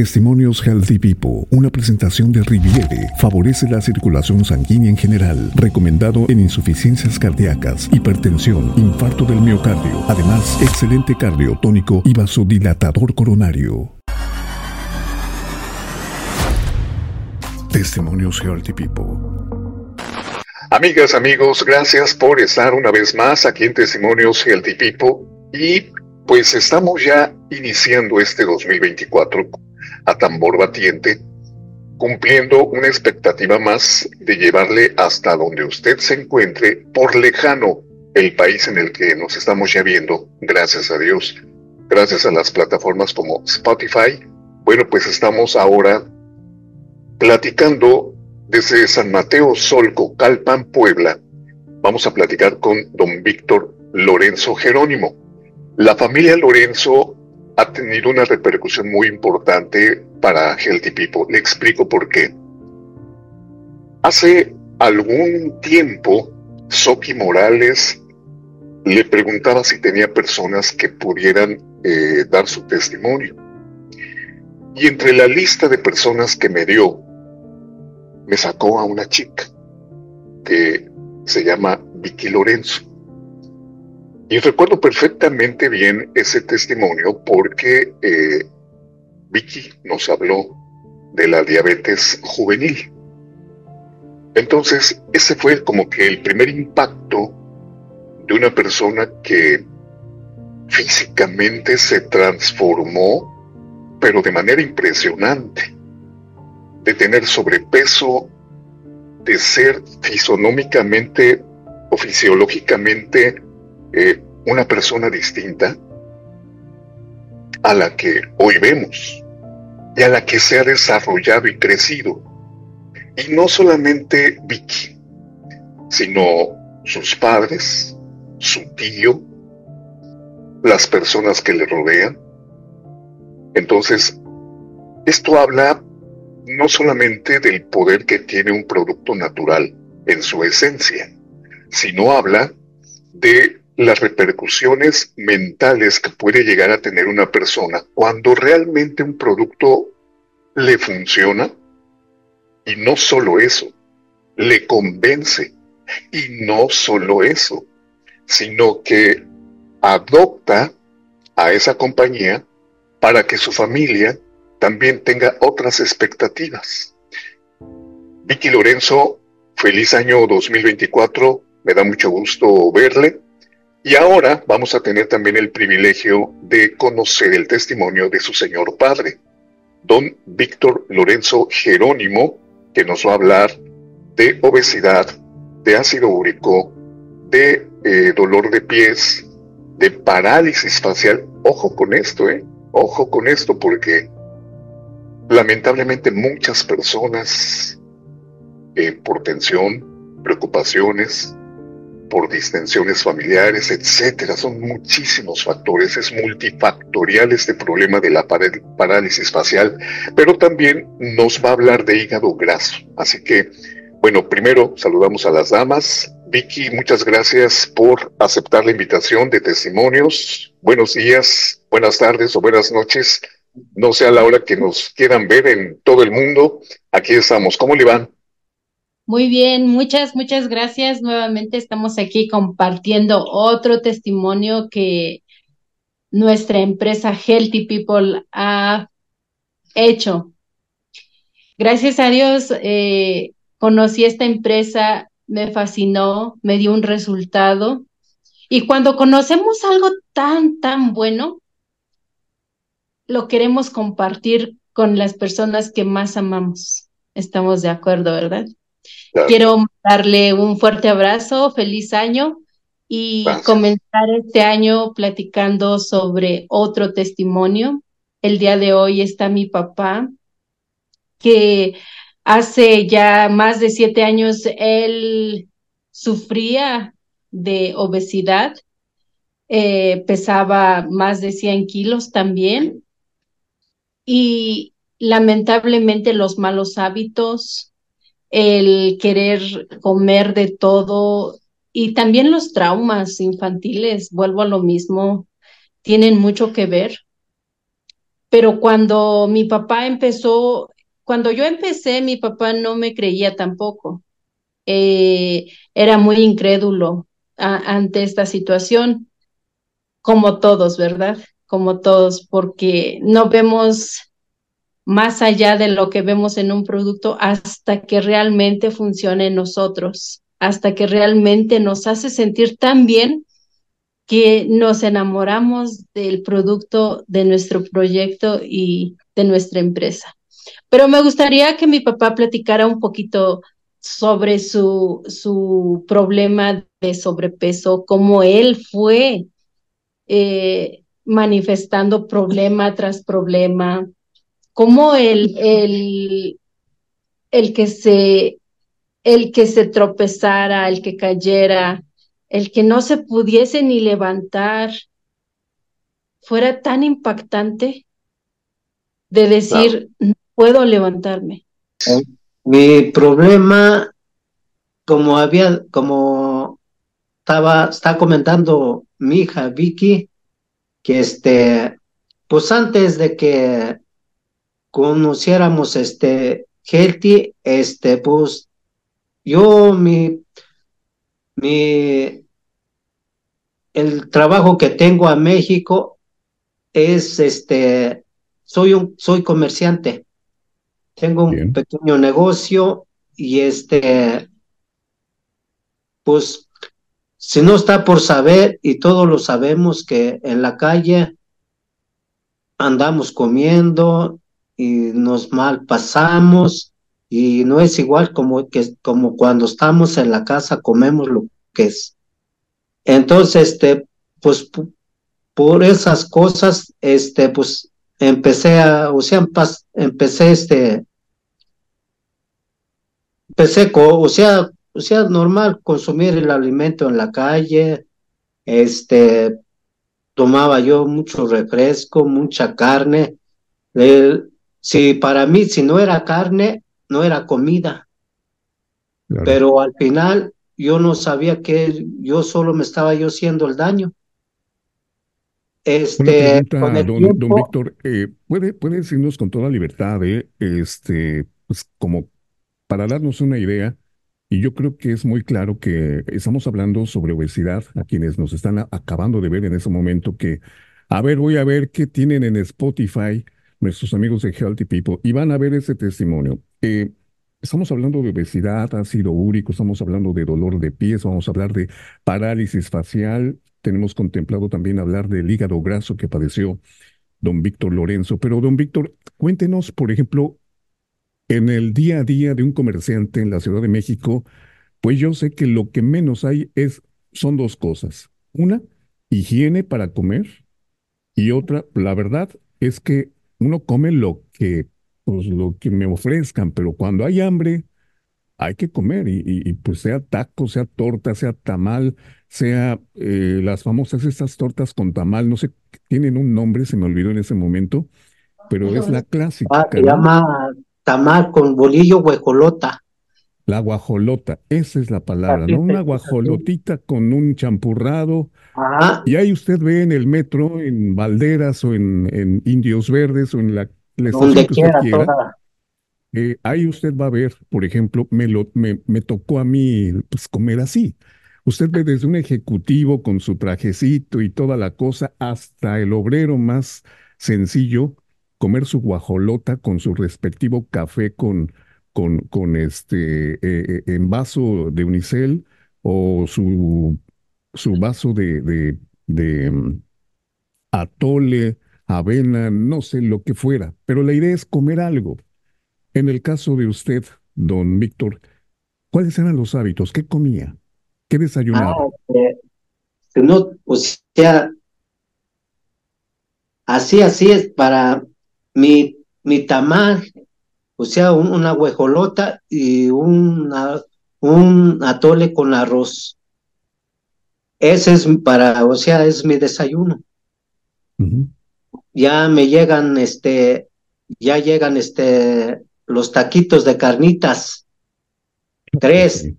Testimonios Healthy People, una presentación de Riviere, favorece la circulación sanguínea en general, recomendado en insuficiencias cardíacas, hipertensión, infarto del miocardio, además excelente cardiotónico y vasodilatador coronario. Testimonios Healthy People. Amigas, amigos, gracias por estar una vez más aquí en Testimonios Healthy People y pues estamos ya iniciando este 2024 a tambor batiente, cumpliendo una expectativa más de llevarle hasta donde usted se encuentre, por lejano, el país en el que nos estamos ya viendo, gracias a Dios, gracias a las plataformas como Spotify. Bueno, pues estamos ahora platicando desde San Mateo Solco, Calpan, Puebla. Vamos a platicar con don Víctor Lorenzo Jerónimo. La familia Lorenzo ha tenido una repercusión muy importante para Healthy People. Le explico por qué. Hace algún tiempo, Soki Morales le preguntaba si tenía personas que pudieran eh, dar su testimonio. Y entre la lista de personas que me dio, me sacó a una chica que se llama Vicky Lorenzo. Y recuerdo perfectamente bien ese testimonio porque eh, Vicky nos habló de la diabetes juvenil. Entonces, ese fue como que el primer impacto de una persona que físicamente se transformó, pero de manera impresionante, de tener sobrepeso, de ser fisonómicamente o fisiológicamente eh, una persona distinta a la que hoy vemos y a la que se ha desarrollado y crecido. Y no solamente Vicky, sino sus padres, su tío, las personas que le rodean. Entonces, esto habla no solamente del poder que tiene un producto natural en su esencia, sino habla de las repercusiones mentales que puede llegar a tener una persona cuando realmente un producto le funciona y no solo eso, le convence. Y no solo eso, sino que adopta a esa compañía para que su familia también tenga otras expectativas. Vicky Lorenzo, feliz año 2024, me da mucho gusto verle y ahora vamos a tener también el privilegio de conocer el testimonio de su señor padre, don Víctor Lorenzo Jerónimo, que nos va a hablar de obesidad, de ácido úrico, de eh, dolor de pies, de parálisis facial. Ojo con esto, ¿eh? Ojo con esto porque lamentablemente muchas personas eh, por tensión, preocupaciones, por distensiones familiares, etcétera. Son muchísimos factores, es multifactorial este problema de la parálisis facial, pero también nos va a hablar de hígado graso. Así que, bueno, primero saludamos a las damas. Vicky, muchas gracias por aceptar la invitación de testimonios. Buenos días, buenas tardes o buenas noches. No sé a la hora que nos quieran ver en todo el mundo. Aquí estamos. ¿Cómo le van? Muy bien, muchas, muchas gracias. Nuevamente estamos aquí compartiendo otro testimonio que nuestra empresa Healthy People ha hecho. Gracias a Dios, eh, conocí esta empresa, me fascinó, me dio un resultado. Y cuando conocemos algo tan, tan bueno, lo queremos compartir con las personas que más amamos. Estamos de acuerdo, ¿verdad? Quiero darle un fuerte abrazo, feliz año y comenzar este año platicando sobre otro testimonio. El día de hoy está mi papá, que hace ya más de siete años él sufría de obesidad, eh, pesaba más de 100 kilos también y lamentablemente los malos hábitos, el querer comer de todo y también los traumas infantiles, vuelvo a lo mismo, tienen mucho que ver. pero cuando mi papá empezó, cuando yo empecé, mi papá no me creía tampoco. Eh, era muy incrédulo ante esta situación, como todos, ¿verdad? Como todos, porque no vemos más allá de lo que vemos en un producto hasta que realmente funcione en nosotros, hasta que realmente nos hace sentir tan bien que nos enamoramos del producto, de nuestro proyecto y de nuestra empresa. Pero me gustaría que mi papá platicara un poquito sobre su, su problema de sobrepeso, cómo él fue eh, manifestando problema tras problema, cómo el, el, el, que se, el que se tropezara, el que cayera, el que no se pudiese ni levantar fuera tan impactante de decir, no puedo levantarme. Mi problema, como había, como estaba, está comentando mi hija Vicky, que este, pues antes de que conociéramos este Healthy, este, pues yo mi mi, el trabajo que tengo a México es este, soy un, soy comerciante. Tengo un pequeño negocio y este, pues, si no está por saber, y todos lo sabemos que en la calle andamos comiendo y nos mal pasamos y no es igual como, que, como cuando estamos en la casa comemos lo que es. Entonces, este, pues por esas cosas, este, pues empecé a, o sea, empecé este, empecé, o sea, o sea, normal consumir el alimento en la calle, este, tomaba yo mucho refresco, mucha carne. Si para mí, si no era carne, no era comida. Pero al final yo no sabía que yo solo me estaba yo haciendo el daño. Este, don, Víctor, eh, ¿puede, puede decirnos con toda libertad, eh, este, pues como para darnos una idea, y yo creo que es muy claro que estamos hablando sobre obesidad a quienes nos están acabando de ver en ese momento que, a ver, voy a ver qué tienen en Spotify nuestros amigos de Healthy People y van a ver ese testimonio. Eh, estamos hablando de obesidad, ácido úrico, estamos hablando de dolor de pies, vamos a hablar de parálisis facial, tenemos contemplado también hablar del hígado graso que padeció don Víctor Lorenzo. Pero don Víctor, cuéntenos, por ejemplo, en el día a día de un comerciante en la Ciudad de México, pues yo sé que lo que menos hay es, son dos cosas. Una, higiene para comer y otra, la verdad es que uno come lo que, pues, lo que me ofrezcan, pero cuando hay hambre, hay que comer y, pues sea taco, sea torta, sea tamal, sea eh, las famosas estas tortas con tamal, no sé, tienen un nombre, se me olvidó en ese momento, pero es la clásica. Ah, se llama tamal con bolillo guajolota. La guajolota, esa es la palabra, ¿no? Una guajolotita con un champurrado. Y ahí usted ve en el metro, en Valderas o en, en Indios Verdes o en la, estación que usted quiera. Eh, ahí usted va a ver, por ejemplo, me, lo, me, me tocó a mí pues, comer así. Usted ve desde un ejecutivo con su trajecito y toda la cosa hasta el obrero más sencillo comer su guajolota con su respectivo café con, con, con este eh, eh, en vaso de unicel o su, su vaso de, de, mm, atole, avena, no sé lo que fuera, pero la idea es comer algo. En el caso de usted, don Víctor, ¿cuáles eran los hábitos? ¿Qué comía? ¿Qué desayunaba? Ah, no, o sea, así, así es para mi, mi tamal, o sea, una huejolota y una, un atole con arroz. Ese es para, o sea, es mi desayuno. Ya me llegan, este, ya llegan, este, los taquitos de carnitas. Tres.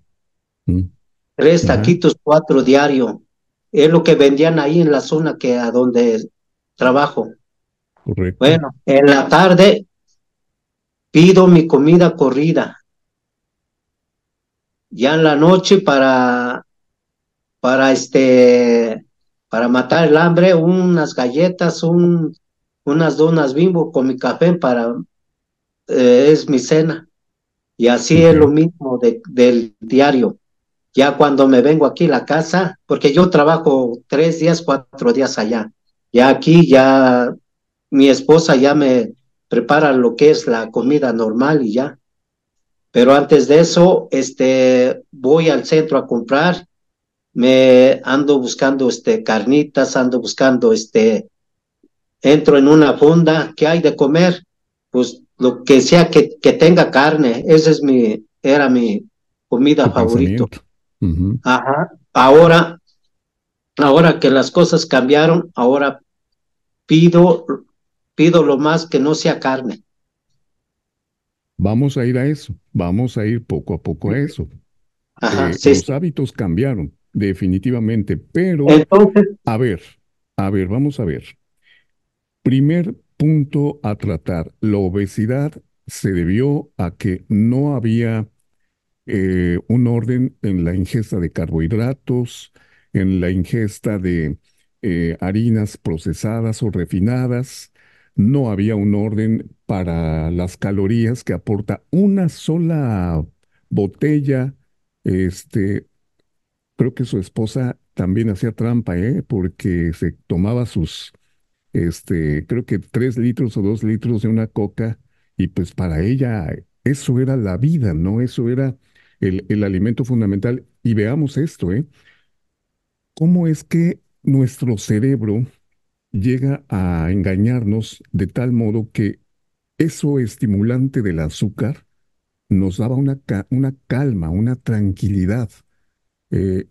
Tres taquitos, cuatro diario. Es lo que vendían ahí en la zona que a donde trabajo. Correcto. Bueno, en la tarde pido mi comida corrida. Ya en la noche para, para este, para matar el hambre, unas galletas, un, unas donas bimbo con mi café para, eh, es mi cena. Y así es lo mismo del diario. Ya cuando me vengo aquí a la casa, porque yo trabajo tres días, cuatro días allá. Ya aquí, ya mi esposa ya me prepara lo que es la comida normal y ya. Pero antes de eso, este, voy al centro a comprar, me ando buscando este carnitas, ando buscando este, entro en una fonda, ¿qué hay de comer? Pues lo que sea que, que tenga carne, esa es mi, era mi comida favorita. Ajá. Ahora, ahora que las cosas cambiaron, ahora pido, pido lo más que no sea carne. Vamos a ir a eso, vamos a ir poco a poco a eso. Ajá, eh, los hábitos cambiaron, definitivamente, pero a ver, a ver, vamos a ver. Primer punto a tratar, la obesidad se debió a que no había eh, un orden en la ingesta de carbohidratos, en la ingesta de eh, harinas procesadas o refinadas. No había un orden para las calorías que aporta una sola botella. Este, creo que su esposa también hacía trampa, ¿eh? porque se tomaba sus, este, creo que tres litros o dos litros de una coca y pues para ella eso era la vida, ¿no? Eso era el, alimento fundamental. Y veamos esto, ¿eh? ¿Cómo es que nuestro cerebro llega a engañarnos de tal modo que eso estimulante del azúcar nos daba una, una calma, una tranquilidad. Eh,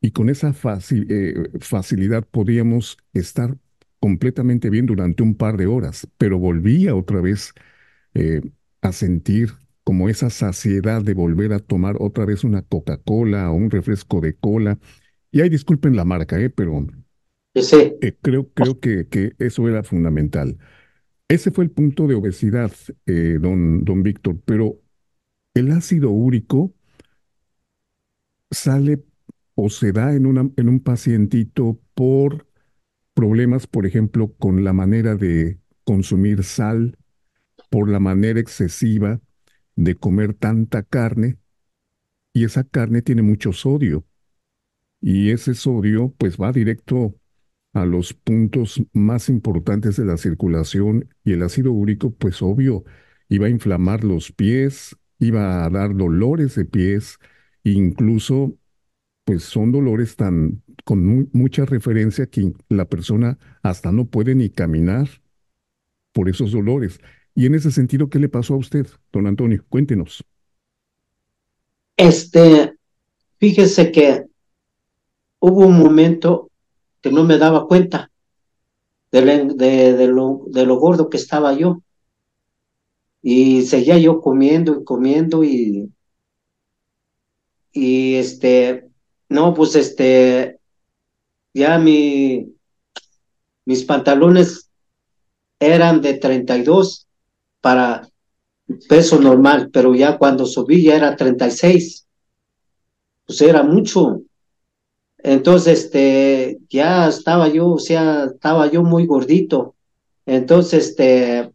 y con esa eh, facilidad podíamos estar completamente bien durante un par de horas, pero volvía otra vez eh, a sentir como esa saciedad de volver a tomar otra vez una Coca-Cola o un refresco de cola. Y ahí disculpen la marca, ¿eh? pero eh, creo, creo que, que, eso era fundamental. Ese fue el punto de obesidad, eh, don, don Víctor, pero el ácido úrico sale o se da en, en un pacientito por problemas, por ejemplo, con la manera de consumir sal, por la manera excesiva de comer tanta carne y esa carne tiene mucho sodio y ese sodio pues va directo a los puntos más importantes de la circulación y el ácido úrico pues obvio iba a inflamar los pies, iba a dar dolores de pies, incluso pues son dolores tan con mucha referencia que la persona hasta no puede ni caminar por esos dolores. Y en ese sentido, ¿qué le pasó a usted, don Antonio? Cuéntenos. Este, fíjese que hubo un momento que no me daba cuenta de, lo gordo que estaba yo. Y seguía yo comiendo y comiendo y, y este, no, pues este, ya mi, mis pantalones eran de 32 para peso normal, pero ya cuando subí ya era 36. Pues era mucho. Entonces, este, ya estaba yo, o sea, estaba yo muy gordito. Entonces, este,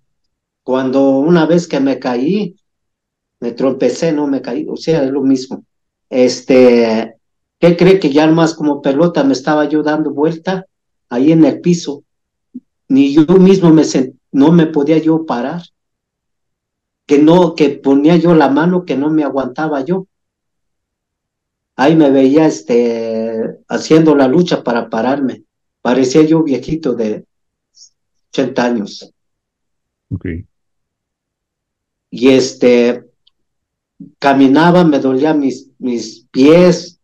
cuando una vez que me caí, me trompecé, no me caí, o sea, es lo mismo. Este, ¿qué cree que ya más como pelota me estaba yo dando vuelta ahí en el piso? Ni yo mismo me no me podía yo parar que no, que ponía yo la mano que no me aguantaba yo. Ahí me veía este, haciendo la lucha para pararme. Parecía yo viejito de 80 años. Okay. Y este, caminaba, me dolía mis, mis pies.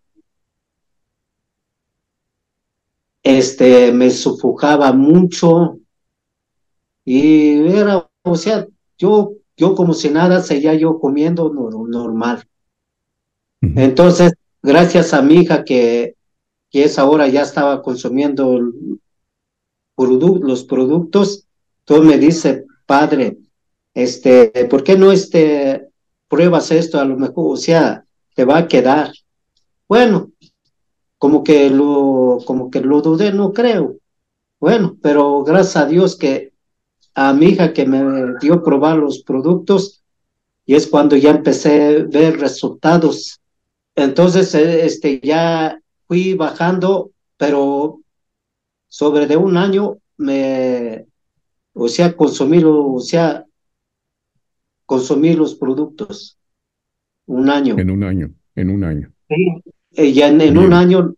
Este, me sufocaba mucho. Y era, o sea, yo yo como si nada seguía yo comiendo normal. Entonces, gracias a mi hija que, que es ahora ya estaba consumiendo los productos, Todo me dice, padre, este, ¿por qué no este, pruebas esto? A lo mejor, o sea, te va a quedar. Bueno, como que lo, como que lo dudé, no creo. Bueno, pero gracias a Dios que a mi hija que me dio probar los productos y es cuando ya empecé a ver resultados. Entonces, eh, este, ya fui bajando, pero sobre de un año me, o sea, consumir, o sea, consumir los productos. Un año. En un año, en un año. Sí, y en, un año,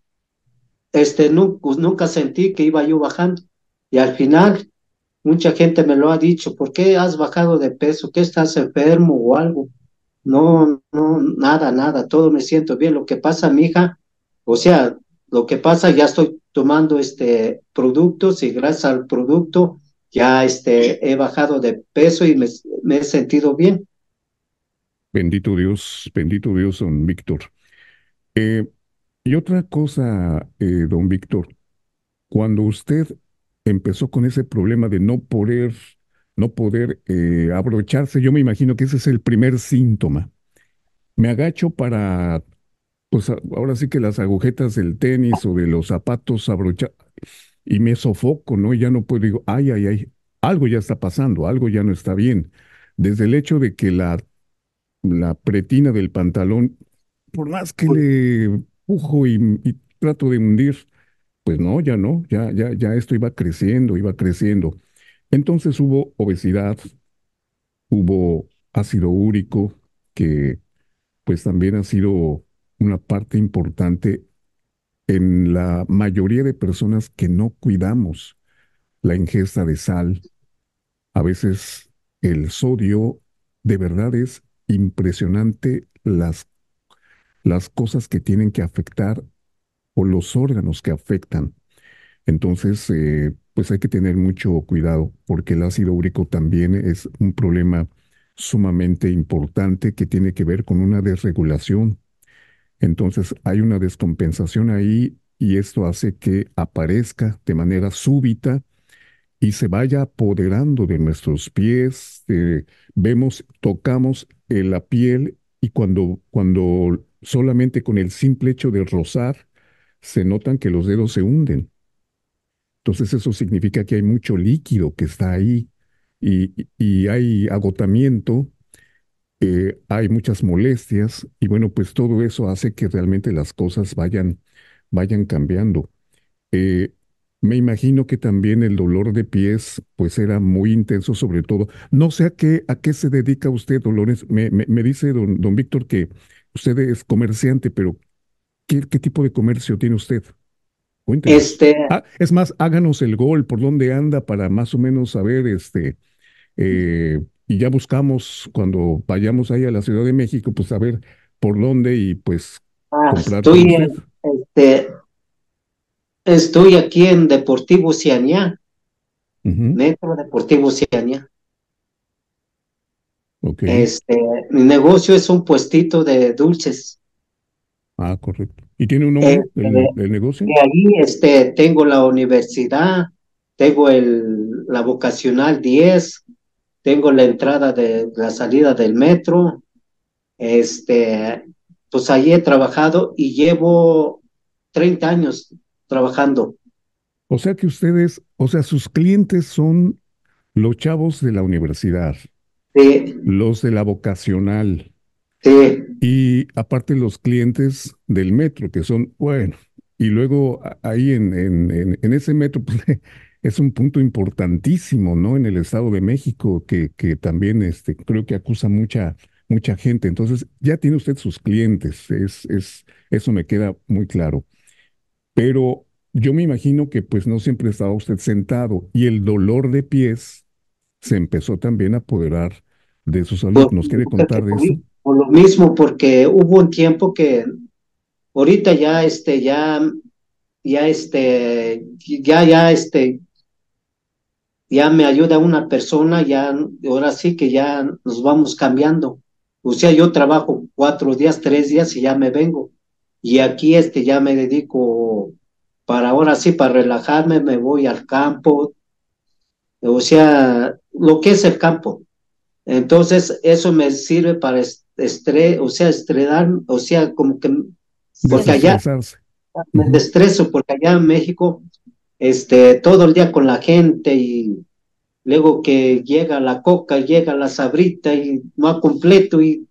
este, nunca, pues, nunca sentí que iba yo bajando. Y al final, mucha gente me lo ha dicho, ¿por qué has bajado de peso? ¿Qué estás enfermo o algo? No, no, nada, nada, todo me siento bien. Lo que pasa, mi hija, o sea, lo que pasa, ya estoy tomando este productos y gracias al producto ya este, he bajado de peso y me, he sentido bien. Bendito Dios, bendito Dios, don Víctor. Eh, y otra cosa, eh, don Víctor, cuando usted empezó con ese problema de no poder, no poder eh, abrocharse, yo me imagino que ese es el primer síntoma. Me agacho para, pues ahora sí que las agujetas del tenis o de los zapatos abrochar y me sofoco, ¿no? Y ya no puedo, digo, ay, ay, ay, algo ya está pasando, algo ya no está bien. Desde el hecho de que la, la pretina del pantalón, por más que le empujo y, trato de hundir, pues no, ya no, ya, ya, ya esto iba creciendo, iba creciendo. Entonces hubo obesidad, hubo ácido úrico, que pues también ha sido una parte importante en la mayoría de personas que no cuidamos la ingesta de sal. A veces el sodio, de verdad es impresionante las, las cosas que tienen que afectar o los órganos que afectan. Entonces, eh, pues hay que tener mucho cuidado porque el ácido úrico también es un problema sumamente importante que tiene que ver con una desregulación entonces hay una descompensación ahí y esto hace que aparezca de manera súbita y se vaya apoderando de nuestros pies. Eh, vemos, tocamos la piel y cuando, cuando solamente con el simple hecho de rozar, se notan que los dedos se hunden. Entonces eso significa que hay mucho líquido que está ahí y, hay agotamiento eh, hay muchas molestias y bueno, pues todo eso hace que realmente las cosas vayan, vayan cambiando. Eh, me imagino que también el dolor de pies pues era muy intenso sobre todo. No sé a qué, a qué se dedica usted, Dolores. Me, dice don, don Víctor que usted es comerciante, pero ¿qué, qué tipo de comercio tiene usted? Este... Ah, es más, háganos el gol, por dónde anda para más o menos saber este, eh, y ya buscamos cuando vayamos ahí a la Ciudad de México, pues a ver por dónde y pues ah, comprar. Estoy, este, estoy aquí en Deportivo Cianía, Metro Deportivo Cianía. Okay. Este, mi negocio es un puestito de dulces. Ah, correcto. ¿Y tiene un nombre del, este, negocio? Ahí este, tengo la universidad, tengo el, la vocacional 10, tengo la entrada de la salida del metro, este, pues ahí he trabajado y llevo 30 años trabajando. O sea que ustedes, o sea, sus clientes son los chavos de la universidad. Sí. Los de la vocacional. Sí. Y aparte los clientes del metro, que son, bueno, y luego ahí en, en, en, ese metro, pues, es un punto importantísimo, ¿no? En el Estado de México, que, que también este, creo que acusa mucha, mucha gente. Entonces, ya tiene usted sus clientes, es, es, eso me queda muy claro. Pero yo me imagino que pues no siempre estaba usted sentado y el dolor de pies se empezó también a apoderar de su salud. ¿Nos quiere contar de eso? Lo mismo, porque hubo un tiempo que ahorita ya, este, ya, ya, este, ya, ya, este, ya me ayuda una persona, ya ahora sí que ya nos vamos cambiando. O sea, yo trabajo cuatro días, tres días y ya me vengo. Y aquí este ya me dedico para ahora sí, para relajarme, me voy al campo, o sea, lo que es el campo. Entonces, eso me sirve para estrés, o sea, estresar, o sea, como que, porque allá, me estreso, porque allá en México, este, todo el día con la gente y luego que llega la coca, llega la sabrita y no ha completo y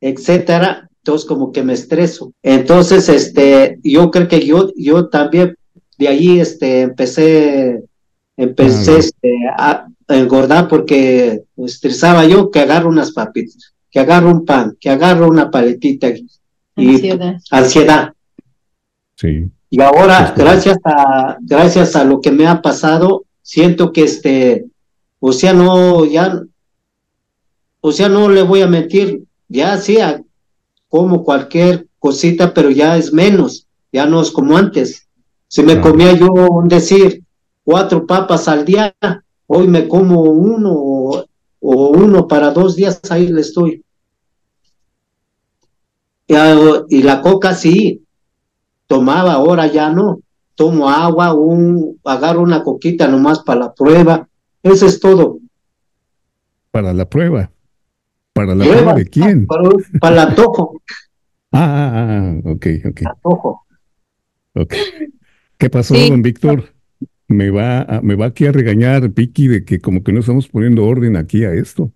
etcétera, entonces como que me estreso. Entonces, este, yo creo que yo, yo también de ahí, este, empecé, empecé, este, a engordar porque estresaba yo que agarro unas papitas, que agarro un pan, que agarro una paletita y ansiedad. ansiedad. Sí. Y ahora, gracias a, gracias a lo que me ha pasado, siento que este, o sea, no, ya, o sea, no le voy a mentir, ya sí, como cualquier cosita, pero ya es menos, ya no es como antes. Si me comía yo, decir, cuatro papas al día, hoy me como uno o, uno para dos días, ahí le estoy. Y, la coca sí, tomaba, ahora ya no. Tomo agua, un, agarro una coquita nomás para la prueba. Eso es todo. Para la prueba. ¿Para la prueba, de quién? Para, el antojo. Ah, ah, ah, ok, ok. Antojo. Ok. ¿Qué pasó, don Víctor? Me va, me va aquí a regañar Vicky de que como que no estamos poniendo orden aquí a esto.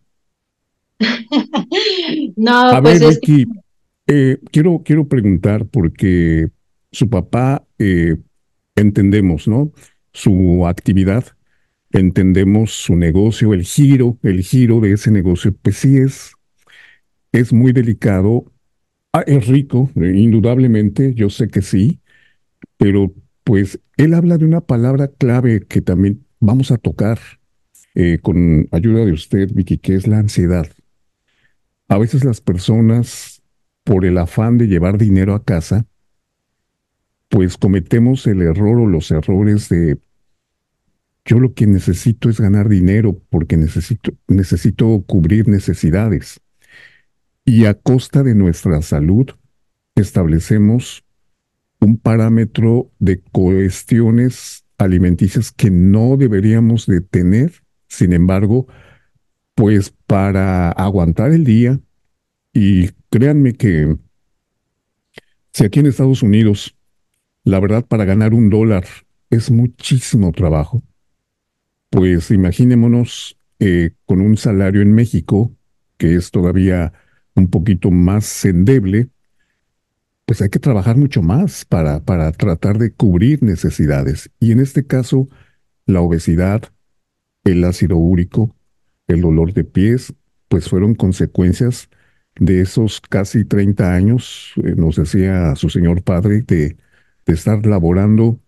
no, a pues ver, Vicky, eh, quiero, quiero preguntar porque su papá, eh, entendemos, ¿no? Su actividad, entendemos su negocio, el giro, el giro de ese negocio, pues sí es, es muy delicado. Ah, es rico, indudablemente, yo sé que sí, pero pues él habla de una palabra clave que también vamos a tocar eh, con ayuda de usted, Vicky, que es la ansiedad. A veces las personas, por el afán de llevar dinero a casa, pues cometemos el error o los errores de yo lo que necesito es ganar dinero porque necesito, necesito cubrir necesidades. Y a costa de nuestra salud establecemos un parámetro de cuestiones alimenticias que no deberíamos de tener. Sin embargo, pues para aguantar el día, y créanme que si aquí en Estados Unidos, la verdad, para ganar un dólar es muchísimo trabajo, pues imaginémonos eh, con un salario en México, que es todavía un poquito más endeble, pues hay que trabajar mucho más para, para tratar de cubrir necesidades. Y en este caso, la obesidad, el ácido úrico, el dolor de pies, pues fueron consecuencias de esos casi 30 años, eh, nos decía su señor padre, de, de estar laborando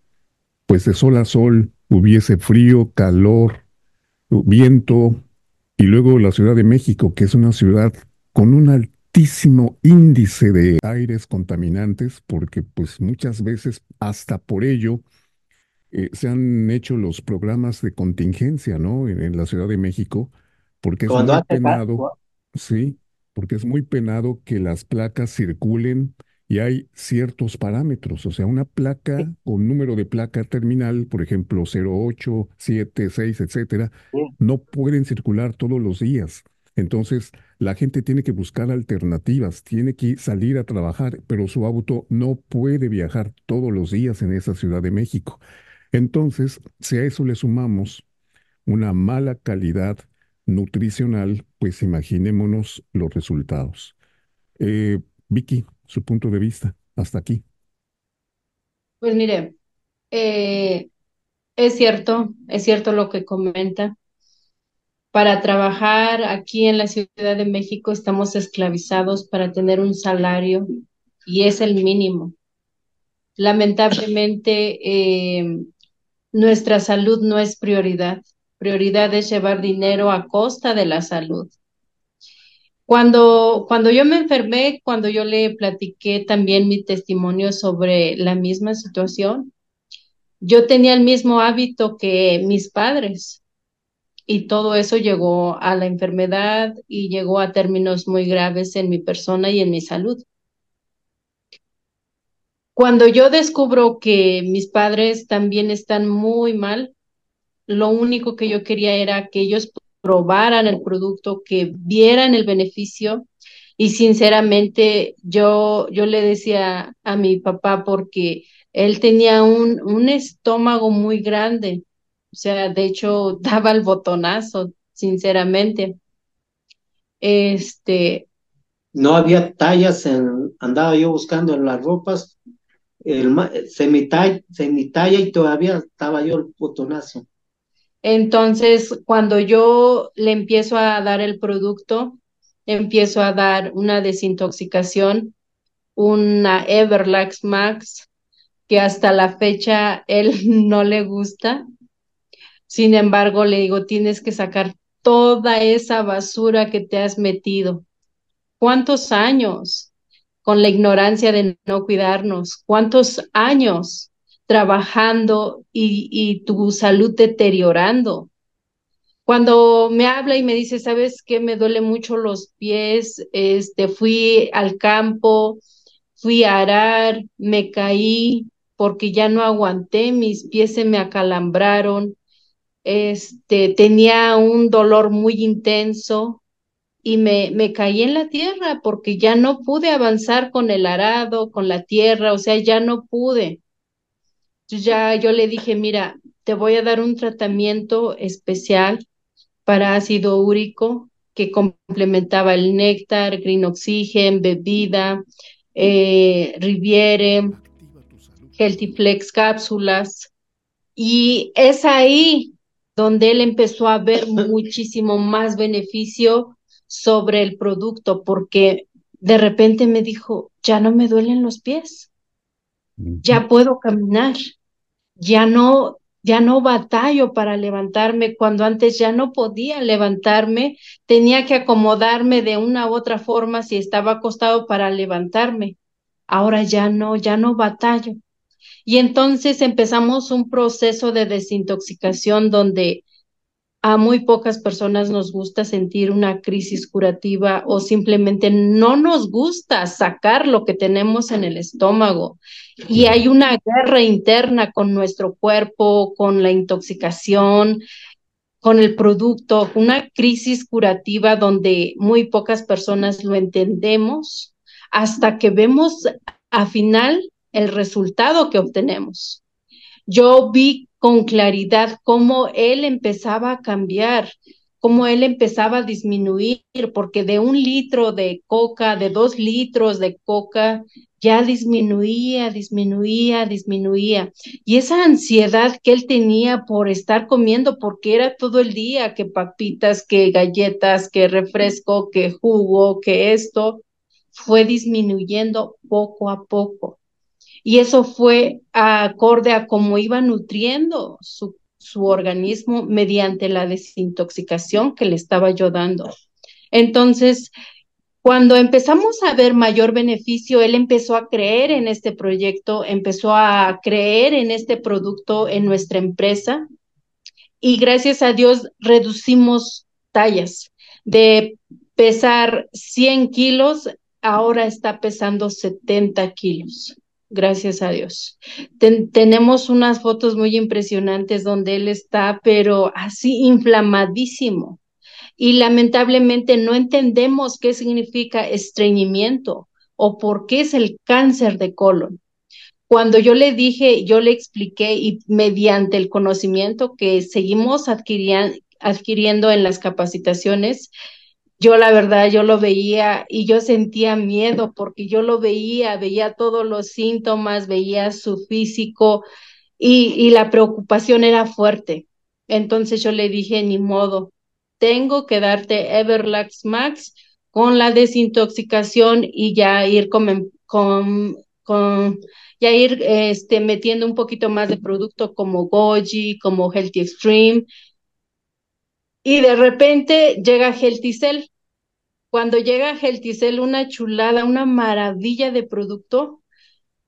pues de sol a sol, hubiese frío, calor, viento, y luego la Ciudad de México, que es una ciudad con un altísimo índice de aires contaminantes, porque pues muchas veces hasta por ello eh, se han hecho los programas de contingencia, ¿no? En, la Ciudad de México, porque es muy penado, sí, porque es muy penado que las placas circulen y hay ciertos parámetros, o sea, una placa con número de placa terminal, por ejemplo, 08, 7, 6, etcétera, no pueden circular todos los días. Entonces, la gente tiene que buscar alternativas, tiene que salir a trabajar, pero su auto no puede viajar todos los días en esa Ciudad de México. Entonces, si a eso le sumamos una mala calidad nutricional, pues imaginémonos los resultados. Eh, Vicky, su punto de vista, hasta aquí. Pues mire, eh, es cierto, es cierto lo que comenta para trabajar aquí en la Ciudad de México estamos esclavizados para tener un salario y es el mínimo. Lamentablemente, eh, nuestra salud no es prioridad. Prioridad es llevar dinero a costa de la salud. Cuando, cuando yo me enfermé, cuando yo le platiqué también mi testimonio sobre la misma situación, yo tenía el mismo hábito que mis padres y todo eso llegó a la enfermedad y llegó a términos muy graves en mi persona y en mi salud. Cuando yo descubro que mis padres también están muy mal, lo único que yo quería era que ellos probaran el producto, que vieran el beneficio. Y sinceramente yo, yo le decía a mi papá porque él tenía un, un estómago muy grande, o sea, de hecho daba el botonazo, sinceramente. Este. No había tallas, en, andaba yo buscando en las ropas, el semitalla, semitalla y todavía estaba yo el botonazo. Entonces, cuando yo le empiezo a dar el producto, empiezo a dar una desintoxicación, una Everlax Max, que hasta la fecha él no le gusta. Sin embargo, le digo, tienes que sacar toda esa basura que te has metido. ¿Cuántos años con la ignorancia de no cuidarnos? ¿Cuántos años trabajando y, tu salud deteriorando? Cuando me habla y me dice, ¿sabes qué? Me duele mucho los pies, este, fui al campo, fui a arar, me caí porque ya no aguanté, mis pies se me acalambraron, este, tenía un dolor muy intenso y me, me caí en la tierra porque ya no pude avanzar con el arado, con la tierra, o sea, ya no pude. Ya yo le dije, mira, te voy a dar un tratamiento especial para ácido úrico que complementaba el néctar, green oxygen, bebida, eh, Riviere, Healthy Flex cápsulas. Y es ahí donde él empezó a ver muchísimo más beneficio sobre el producto, porque de repente me dijo, ya no me duelen los pies, ya puedo caminar, ya no, ya no batallo para levantarme, cuando antes ya no podía levantarme, tenía que acomodarme de una u otra forma si estaba acostado para levantarme. Ahora ya no, ya no batallo. Y entonces empezamos un proceso de desintoxicación donde a muy pocas personas nos gusta sentir una crisis curativa o simplemente no nos gusta sacar lo que tenemos en el estómago. Y hay una guerra interna con nuestro cuerpo, con la intoxicación, con el producto, una crisis curativa donde muy pocas personas lo entendemos hasta que vemos a final el resultado que obtenemos. Yo vi con claridad cómo él empezaba a cambiar, cómo él empezaba a disminuir, porque de un litro de coca, de dos litros de coca, ya disminuía, disminuía, disminuía. Y esa ansiedad que él tenía por estar comiendo, porque era todo el día, que papitas, que galletas, que refresco, que jugo, que esto, fue disminuyendo poco a poco. Y eso fue acorde a cómo iba nutriendo su, su organismo mediante la desintoxicación que le estaba yo dando. Entonces, cuando empezamos a ver mayor beneficio, él empezó a creer en este proyecto, empezó a creer en este producto en nuestra empresa y gracias a Dios reducimos tallas. De pesar 100 kilos, ahora está pesando 70 kilos gracias a Dios. tenemos unas fotos muy impresionantes donde él está, pero así inflamadísimo. Y lamentablemente no entendemos qué significa estreñimiento o por qué es el cáncer de colon. Cuando yo le dije, yo le expliqué y mediante el conocimiento que seguimos adquiriendo en las capacitaciones, yo la verdad, yo lo veía y yo sentía miedo porque yo lo veía, veía todos los síntomas, veía su físico y, la preocupación era fuerte. Entonces yo le dije, ni modo, tengo que darte Everlax Max con la desintoxicación y ya ir con, ya ir este, metiendo un poquito más de producto como Goji, como Healthy Extreme, y de repente llega Helticel. Cuando llega Helticel, una chulada, una maravilla de producto,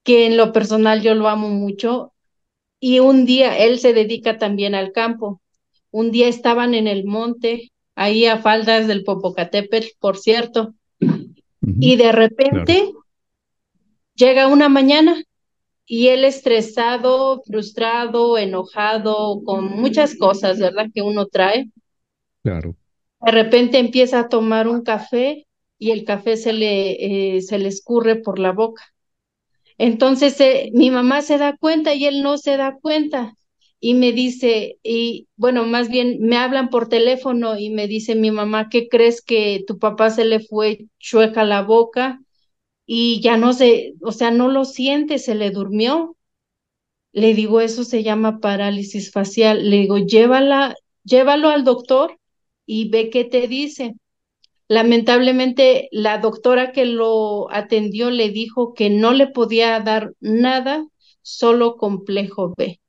que en lo personal yo lo amo mucho. Y un día él se dedica también al campo. Un día estaban en el monte, ahí a faldas del Popocatépetl, por cierto. Y de repente llega una mañana y él estresado, frustrado, enojado, con muchas cosas, ¿verdad? Que uno trae. Claro. De repente empieza a tomar un café y el café se le, eh, se le escurre por la boca. Entonces eh, mi mamá se da cuenta y él no se da cuenta y me dice, y bueno, más bien me hablan por teléfono y me dice mi mamá, ¿qué crees que tu papá se le fue chueca la boca y ya no se, o sea, no lo siente, se le durmió? Le digo, eso se llama parálisis facial. Le digo, llévala, llévalo al doctor y ve qué te dice. Lamentablemente, la doctora que lo atendió le dijo que no le podía dar nada, solo complejo B.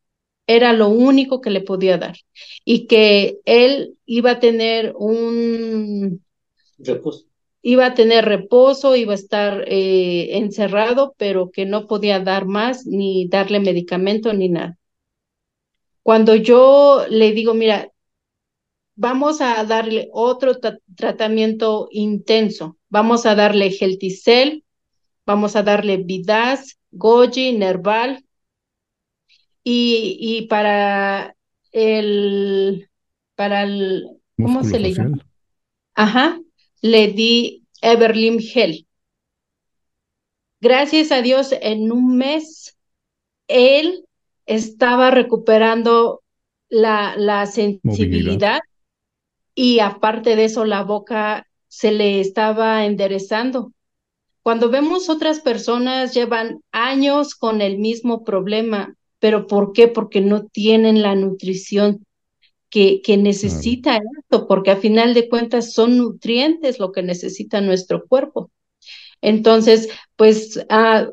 Era lo único que le podía dar. Y que él iba a tener un... Reposo. Iba a tener reposo, iba a estar eh, encerrado, pero que no podía dar más, ni darle medicamento, ni nada. Cuando yo le digo, mira, vamos a darle otro tratamiento intenso. Vamos a darle Gelticel, vamos a darle Vidas, Goji, Nerval. Y, y para el, para el, ¿cómo se le llama? Ajá, le di Everlim Gel. Gracias a Dios, en un mes, él estaba recuperando la, la sensibilidad y aparte de eso la boca se le estaba enderezando. Cuando vemos otras personas llevan años con el mismo problema, pero ¿por qué? Porque no tienen la nutrición que, que necesita esto, porque a final de cuentas son nutrientes lo que necesita nuestro cuerpo. Entonces, pues ah,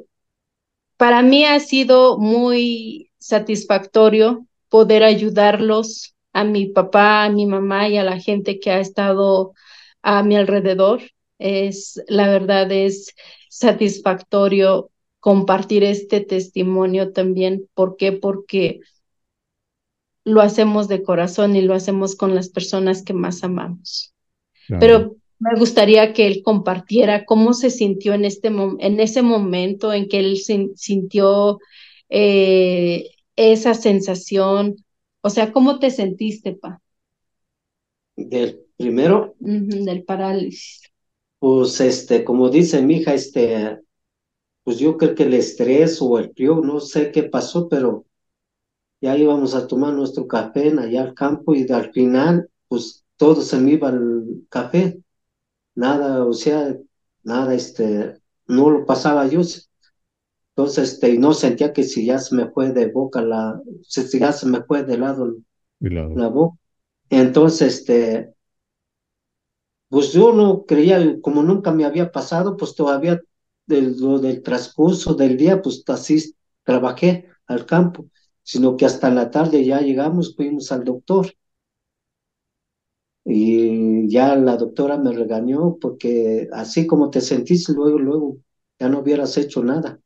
para mí ha sido muy satisfactorio poder ayudarlos a mi papá, a mi mamá y a la gente que ha estado a mi alrededor. Es, la verdad, es satisfactorio compartir este testimonio también. ¿Por qué? Porque lo hacemos de corazón y lo hacemos con las personas que más amamos. Pero me gustaría que él compartiera cómo se sintió en, este en ese momento en que él sintió eh, esa sensación, o sea, ¿cómo te sentiste, pa? Del primero. del parálisis. Pues, este, como dice mi hija, este, pues yo creo que el estrés o el frío, no sé qué pasó, pero ya íbamos a tomar nuestro café allá al campo y al final, pues todo se me iba el café. Nada, o sea, nada, este, no lo pasaba yo. Entonces, este, no sentía que si ya se me fue de boca la, si ya se me fue de lado, la boca. Entonces, este, pues yo no creía, como nunca me había pasado, pues todavía del, lo del transcurso del día, pues así trabajé al campo, sino que hasta la tarde ya llegamos, fuimos al doctor. Y ya la doctora me regañó porque así como te sentís, luego, luego ya no hubieras hecho nada.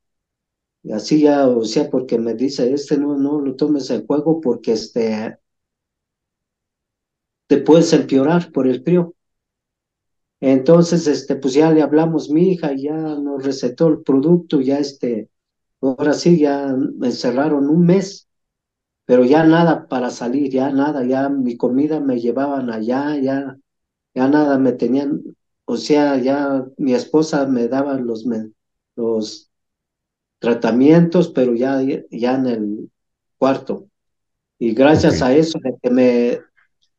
Así ya, o sea, porque me dice, este no, no lo tomes en juego porque este, te puedes empeorar por el frío. Entonces, este, pues ya le hablamos mi hija, ya nos recetó el producto, ya este, ahora sí, ya me encerraron un mes, pero ya nada para salir, ya nada, ya mi comida me llevaban allá, ya, ya nada me tenían, o sea, ya mi esposa me daba los, los tratamientos, pero ya, ya en el cuarto. Y gracias a eso de que me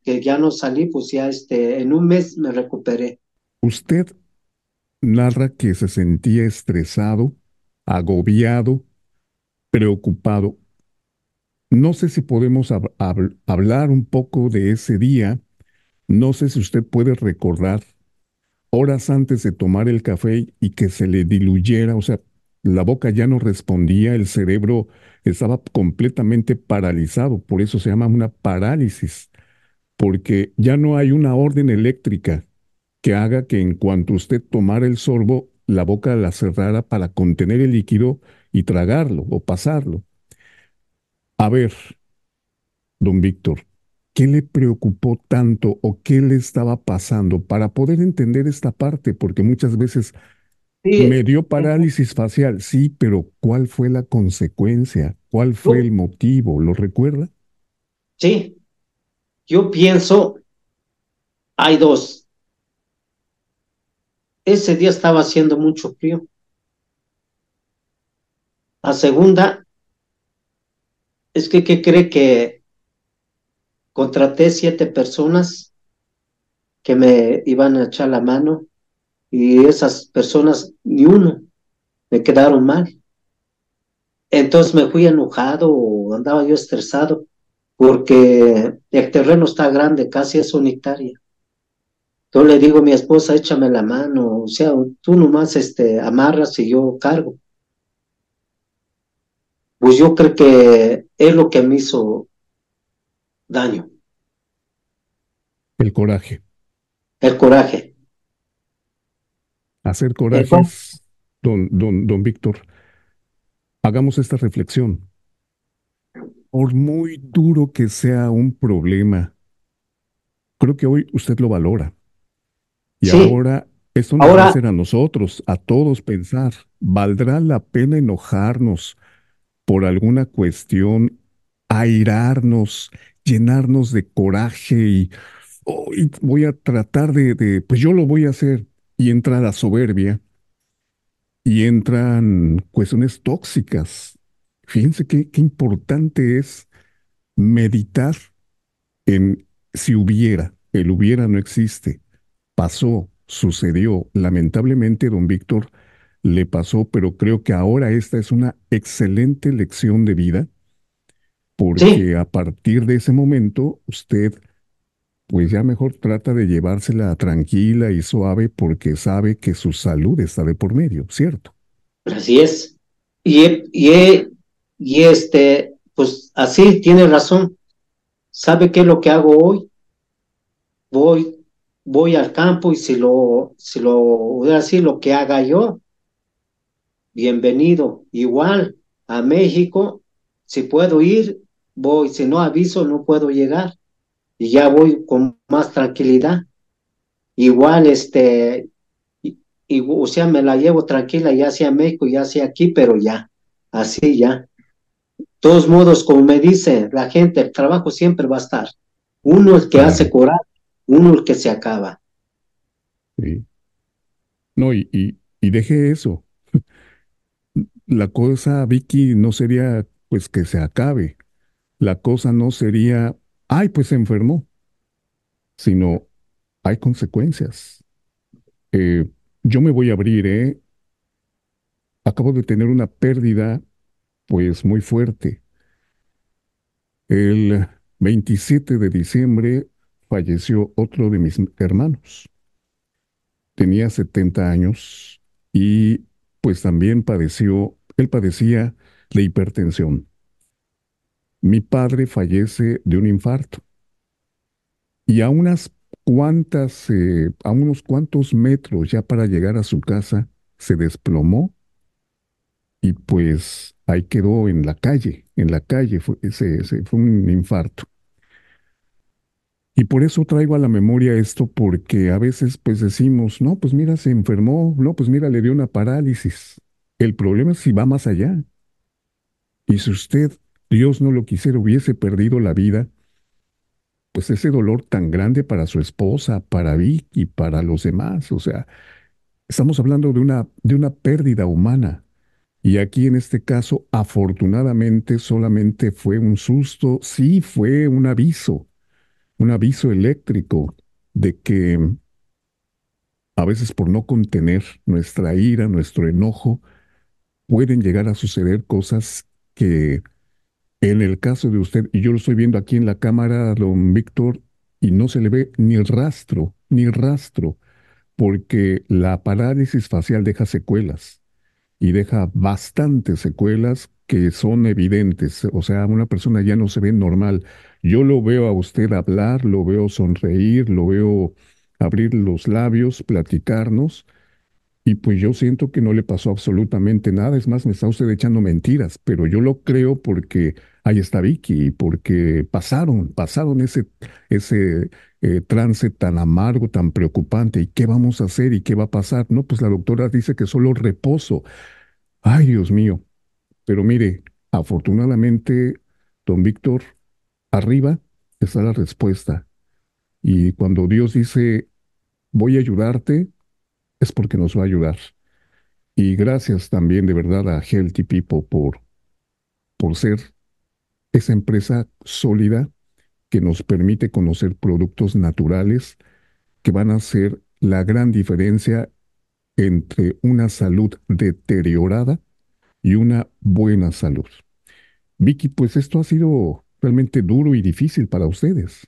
que ya no salí, pues ya este, en un mes me recuperé. Usted narra que se sentía estresado, agobiado, preocupado. No sé si podemos hablar un poco de ese día. No sé si usted puede recordar horas antes de tomar el café y que se le diluyera, o sea, la boca ya no respondía, el cerebro estaba completamente paralizado, por eso se llama una parálisis, porque ya no hay una orden eléctrica que haga que en cuanto usted tomara el sorbo, la boca la cerrara para contener el líquido y tragarlo o pasarlo. A ver, don Víctor, ¿qué le preocupó tanto o qué le estaba pasando para poder entender esta parte? Porque muchas veces me dio parálisis facial, sí, pero ¿cuál fue la consecuencia? ¿Cuál fue el motivo? ¿Lo recuerda? Sí, yo pienso, hay dos. Ese día estaba haciendo mucho frío. La segunda es que, ¿qué cree que contraté siete personas que me iban a echar la mano y esas personas, ni uno, me quedaron mal. Entonces me fui enojado o andaba yo estresado porque el terreno está grande, casi es unitaria. Yo le digo a mi esposa, échame la mano, o sea, tú nomás este, amarras y yo cargo. Pues yo creo que es lo que me hizo daño. El coraje. El coraje. Hacer corajes, don, don, don Víctor. Hagamos esta reflexión. Por muy duro que sea un problema, creo que hoy usted lo valora. Y ahora esto nos va a hacer a nosotros, a todos pensar, ¿valdrá la pena enojarnos por alguna cuestión, airarnos, llenarnos de coraje y voy a tratar de, pues yo lo voy a hacer y entra la soberbia y entran cuestiones tóxicas. Fíjense qué, qué importante es meditar en si hubiera, el hubiera no existe, pasó, sucedió, lamentablemente don Víctor le pasó, pero creo que ahora esta es una excelente lección de vida, porque a partir de ese momento usted pues ya mejor trata de llevársela tranquila y suave porque sabe que su salud está de por medio, ¿cierto? Así es. Y, y, y este, pues así tiene razón. ¿Sabe qué es lo que hago hoy? Voy, voy al campo y si lo, si lo voy a decir lo que haga yo, bienvenido. Igual a México, si puedo ir, voy. Si no aviso, no puedo llegar y ya voy con más tranquilidad. Igual, este, y, o sea, me la llevo tranquila, ya sea México, ya sea aquí, pero ya, así ya. Todos modos, como me dice la gente, el trabajo siempre va a estar. Uno el que hace coraje, uno el que se acaba. Sí. No, y, y, y deje eso. La cosa, Vicky, no sería pues que se acabe. La cosa no sería ay, pues se enfermó, sino hay consecuencias. Eh, yo me voy a abrir, ¿eh? Acabo de tener una pérdida, pues muy fuerte. El 27 de diciembre falleció otro de mis hermanos. Tenía 70 años y pues también padeció, él padecía de hipertensión mi padre fallece de un infarto. Y a unas cuantas, eh, a unos cuantos metros ya para llegar a su casa, se desplomó y pues ahí quedó en la calle, en la calle, fue, fue un infarto. Y por eso traigo a la memoria esto, porque a veces pues decimos, no, pues mira, se enfermó, no, pues mira, le dio una parálisis. El problema es si va más allá. Y si usted Dios no lo quisiera, hubiese perdido la vida, pues ese dolor tan grande para su esposa, para Vic y para los demás, o sea, estamos hablando de una, de una pérdida humana. Y aquí en este caso, afortunadamente, solamente fue un susto, sí fue un aviso, un aviso eléctrico de que a veces por no contener nuestra ira, nuestro enojo, pueden llegar a suceder cosas que en el caso de usted, y yo lo estoy viendo aquí en la cámara, don Víctor, y no se le ve ni rastro, ni rastro, porque la parálisis facial deja secuelas y deja bastantes secuelas que son evidentes. O sea, una persona ya no se ve normal. Yo lo veo a usted hablar, lo veo sonreír, lo veo abrir los labios, platicarnos, y pues yo siento que no le pasó absolutamente nada. Es más, me está usted echando mentiras, pero yo lo creo porque ahí está Vicky, porque pasaron, pasaron ese, ese eh, trance tan amargo, tan preocupante. ¿Y qué vamos a hacer? ¿Y qué va a pasar? No, pues la doctora dice que solo reposo. Ay, Dios mío. Pero mire, afortunadamente, don Víctor, arriba está la respuesta. Y cuando Dios dice, voy a ayudarte, es porque nos va a ayudar. Y gracias también de verdad a Healthy People por, por ser esa empresa sólida que nos permite conocer productos naturales que van a hacer la gran diferencia entre una salud deteriorada y una buena salud. Vicky, pues esto ha sido realmente duro y difícil para ustedes.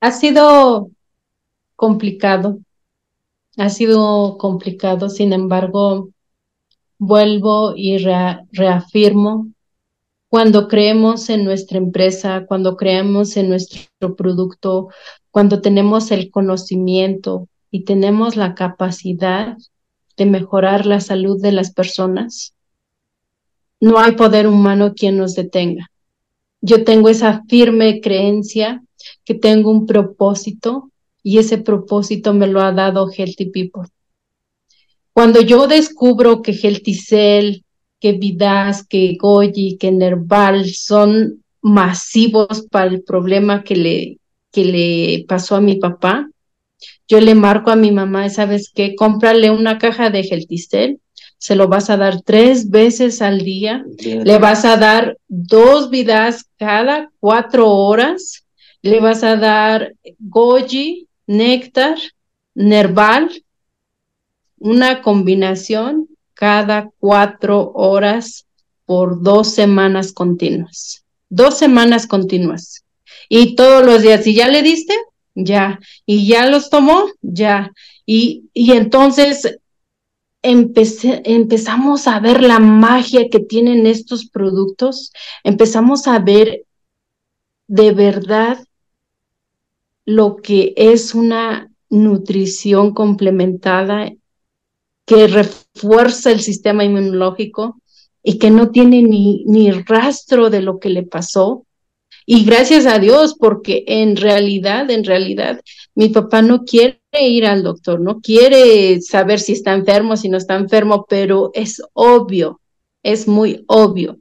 Ha sido complicado, ha sido complicado, sin embargo, vuelvo y reafirmo, cuando creemos en nuestra empresa, cuando creemos en nuestro producto, cuando tenemos el conocimiento y tenemos la capacidad de mejorar la salud de las personas, no hay poder humano quien nos detenga. Yo tengo esa firme creencia que tengo un propósito y ese propósito me lo ha dado Healthy People. Cuando yo descubro que Healthy Cell, que Vidas, que Goyi, que Nerval son masivos para el problema que le, que le pasó a mi papá, yo le marco a mi mamá, ¿sabes qué? Cómprale una caja de Cell, se lo vas a dar tres veces al día, le vas a dar dos vidas cada cuatro horas, le vas a dar goji, néctar, nerval, una combinación cada cuatro horas por dos semanas continuas. Dos semanas continuas. Y todos los días, ¿y ya le diste? Ya. ¿Y ya los tomó? Ya. Y, y entonces empezamos a ver la magia que tienen estos productos, empezamos a ver de verdad lo que es una nutrición complementada que refuerza el sistema inmunológico y que no tiene ni, ni rastro de lo que le pasó. Y gracias a Dios, porque en realidad, en realidad, mi papá no quiere ir al doctor, no quiere saber si está enfermo, si no está enfermo, pero es obvio, es muy obvio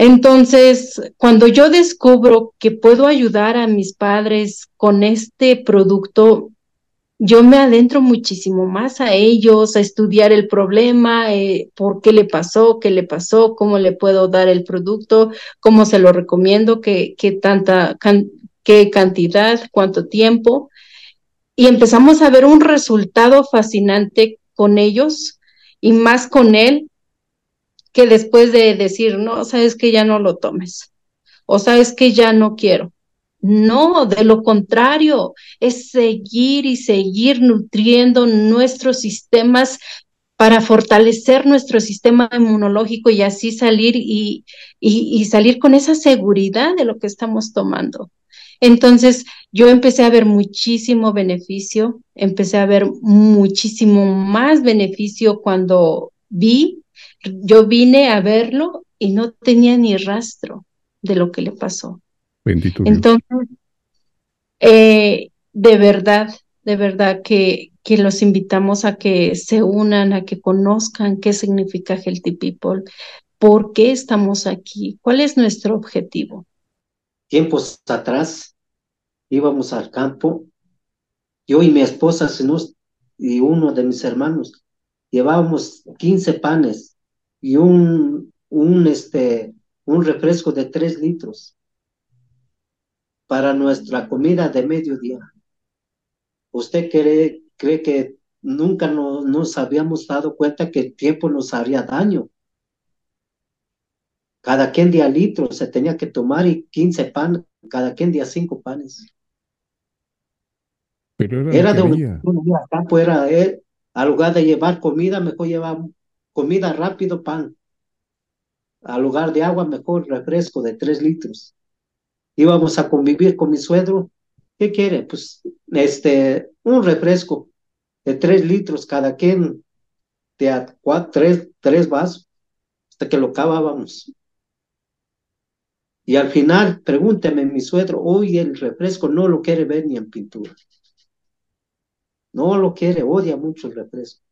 entonces, cuando yo descubro que puedo ayudar a mis padres con este producto, yo me adentro muchísimo más a ellos, a estudiar el problema, eh, por qué le pasó, qué le pasó, cómo le puedo dar el producto, cómo se lo recomiendo, qué, qué tanta, qué cantidad, cuánto tiempo. Y empezamos a ver un resultado fascinante con ellos y más con él, que después de decir, no, sabes que ya no lo tomes, o sabes que ya no quiero. No, de lo contrario, es seguir y seguir nutriendo nuestros sistemas para fortalecer nuestro sistema inmunológico y así salir y, y, salir con esa seguridad de lo que estamos tomando. Entonces, yo empecé a ver muchísimo beneficio, empecé a ver muchísimo más beneficio cuando vi yo vine a verlo y no tenía ni rastro de lo que le pasó. Bendito Entonces, eh, de verdad, de verdad que, que los invitamos a que se unan, a que conozcan qué significa Healthy People, por qué estamos aquí, cuál es nuestro objetivo. Tiempos atrás íbamos al campo, yo y mi esposa y uno de mis hermanos llevábamos 15 panes y un, un, este, un refresco de tres litros para nuestra comida de mediodía. ¿Usted cree, cree que nunca nos habíamos dado cuenta que el tiempo nos haría daño? Cada quien día litro se tenía que tomar y 15 panes, cada quien día cinco panes. Pero era, de un, día campo, era, eh, al lugar de llevar comida, mejor llevar comida rápido, pan. Al lugar de agua, mejor refresco de tres litros. Íbamos a convivir con mi suegro. ¿Qué quiere? Pues este, un refresco de tres litros cada quien, de a tres, tres vasos, hasta que lo acabábamos. Y al final, pregúnteme mi suegro, hoy el refresco no lo quiere ver ni en pintura. No lo quiere, odia mucho el refresco.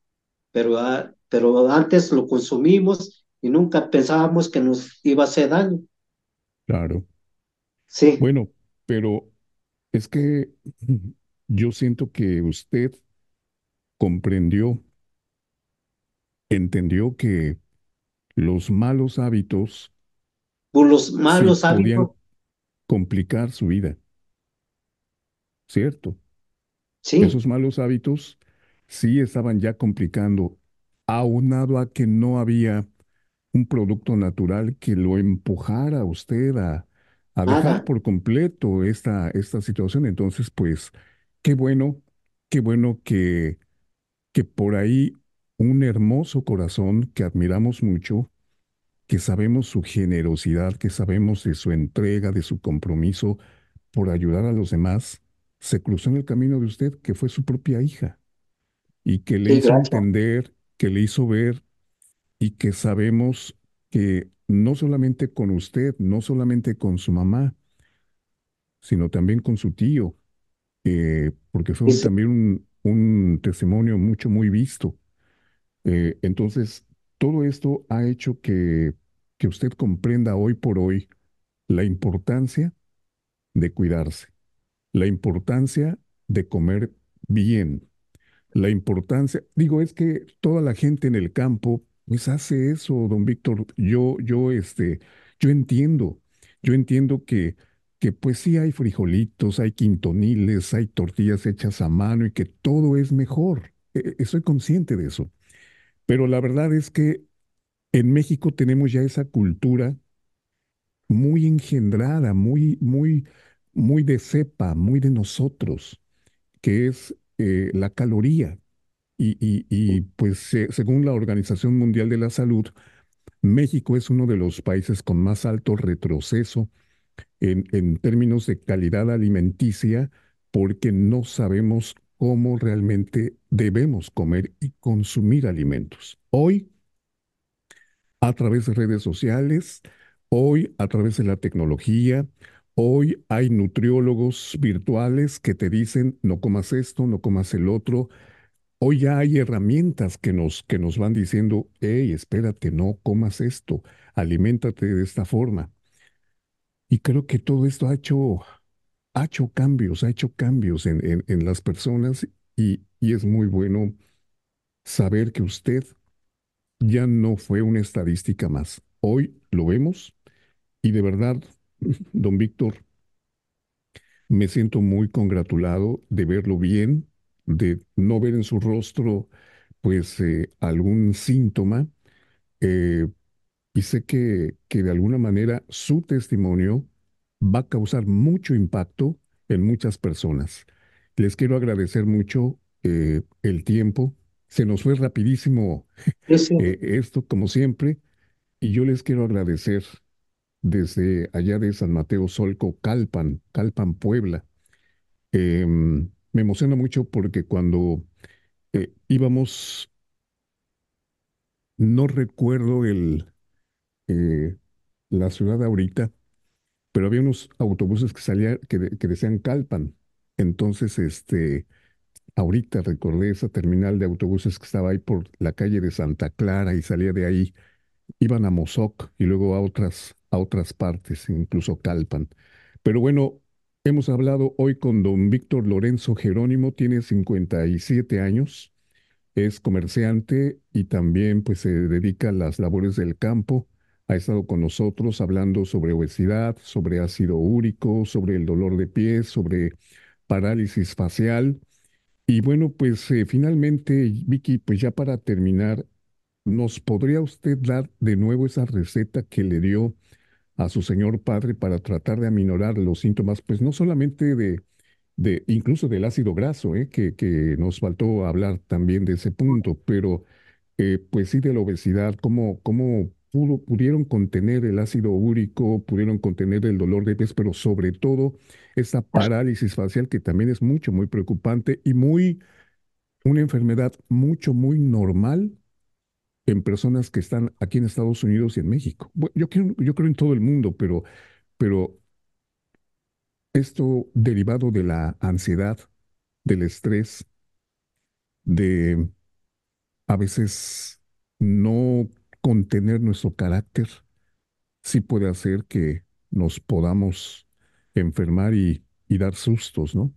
Pero, ah, pero antes lo consumimos y nunca pensábamos que nos iba a hacer daño. Claro. Sí. Bueno, pero es que yo siento que usted comprendió, entendió que los malos hábitos Por los malos sí podían hábitos, complicar su vida, ¿cierto? sí, Esos malos hábitos sí estaban ya complicando, aunado a que no había un producto natural que lo empujara a usted a, a dejar por completo esta, esta situación. Entonces, pues, qué bueno, qué bueno que, que por ahí un hermoso corazón que admiramos mucho, que sabemos su generosidad, que sabemos de su entrega, de su compromiso por ayudar a los demás, se cruzó en el camino de usted, que fue su propia hija, y que le Sí, hizo gracias. entender, que le hizo ver y que sabemos que no solamente con usted, no solamente con su mamá, sino también con su tío, eh, porque fue también un, un testimonio mucho, muy visto. Eh, entonces, todo esto ha hecho que, que usted comprenda hoy por hoy la importancia de cuidarse, la importancia de comer bien, La importancia, digo, es que toda la gente en el campo, pues hace eso, don Víctor. Yo, yo, este, yo entiendo, yo entiendo que, que pues sí hay frijolitos, hay quintoniles, hay tortillas hechas a mano y que todo es mejor. E- e- Estoy consciente de eso. Pero la verdad es que en México tenemos ya esa cultura muy engendrada, muy, muy, muy de cepa, muy de nosotros, que es eh, la caloría. Y, y- y, pues se- según la Organización Mundial de la Salud, México es uno de los países con más alto retroceso en, en términos de calidad alimenticia porque no sabemos cómo realmente debemos comer y consumir alimentos. Hoy, a través de redes sociales, hoy a través de la tecnología, hoy hay nutriólogos virtuales que te dicen no comas esto, no comas el otro Hoy ya hay herramientas que nos, que nos van diciendo, hey, espérate, no comas esto, aliméntate de esta forma. Y creo que todo esto ha hecho, ha hecho cambios, ha hecho cambios en, en, en las personas y, y es muy bueno saber que usted ya no fue una estadística más. Hoy lo vemos y de verdad, don Víctor, me siento muy congratulado de verlo bien, de no ver en su rostro pues eh, algún síntoma eh, y sé que, que de alguna manera su testimonio va a causar mucho impacto en muchas personas. Les quiero agradecer mucho eh, el tiempo. Se nos fue rapidísimo esto, como siempre, y yo les quiero agradecer desde allá de San Mateo Solco, Calpan, Calpan, Puebla. Em, me emociona mucho porque cuando eh, íbamos, no recuerdo eh, la ciudad ahorita, pero había unos autobuses que salían, que, que decían Calpan. Entonces, este, ahorita recordé esa terminal de autobuses que estaba ahí por la calle de Santa Clara y salía de ahí, iban a Mozoc y luego a otras, a otras partes, incluso Calpan. Pero bueno, hemos hablado hoy con don Víctor Lorenzo Jerónimo, tiene 57 años. Es comerciante y también pues se dedica a las labores del campo. Ha estado con nosotros hablando sobre obesidad, sobre ácido úrico, sobre el dolor de pies, sobre parálisis facial. Y bueno, pues eh, finalmente, Vicky, pues ya para terminar, ¿nos podría usted dar de nuevo esa receta que le dio a su señor padre para tratar de aminorar los síntomas, pues no solamente de de, incluso del ácido graso, ¿eh? que, que nos faltó hablar también de ese punto, pero eh, pues sí de la obesidad, cómo, cómo pudieron contener el ácido úrico, pudieron contener el dolor de pies, pero sobre todo esta parálisis facial que también es mucho, muy preocupante y muy, una enfermedad mucho, muy normal en personas que están aquí en Estados Unidos y en México. Yo creo, yo creo en todo el mundo, pero pero esto derivado de la ansiedad, del estrés, de a veces no contener nuestro carácter, sí puede hacer que nos podamos enfermar y, y dar sustos, ¿no?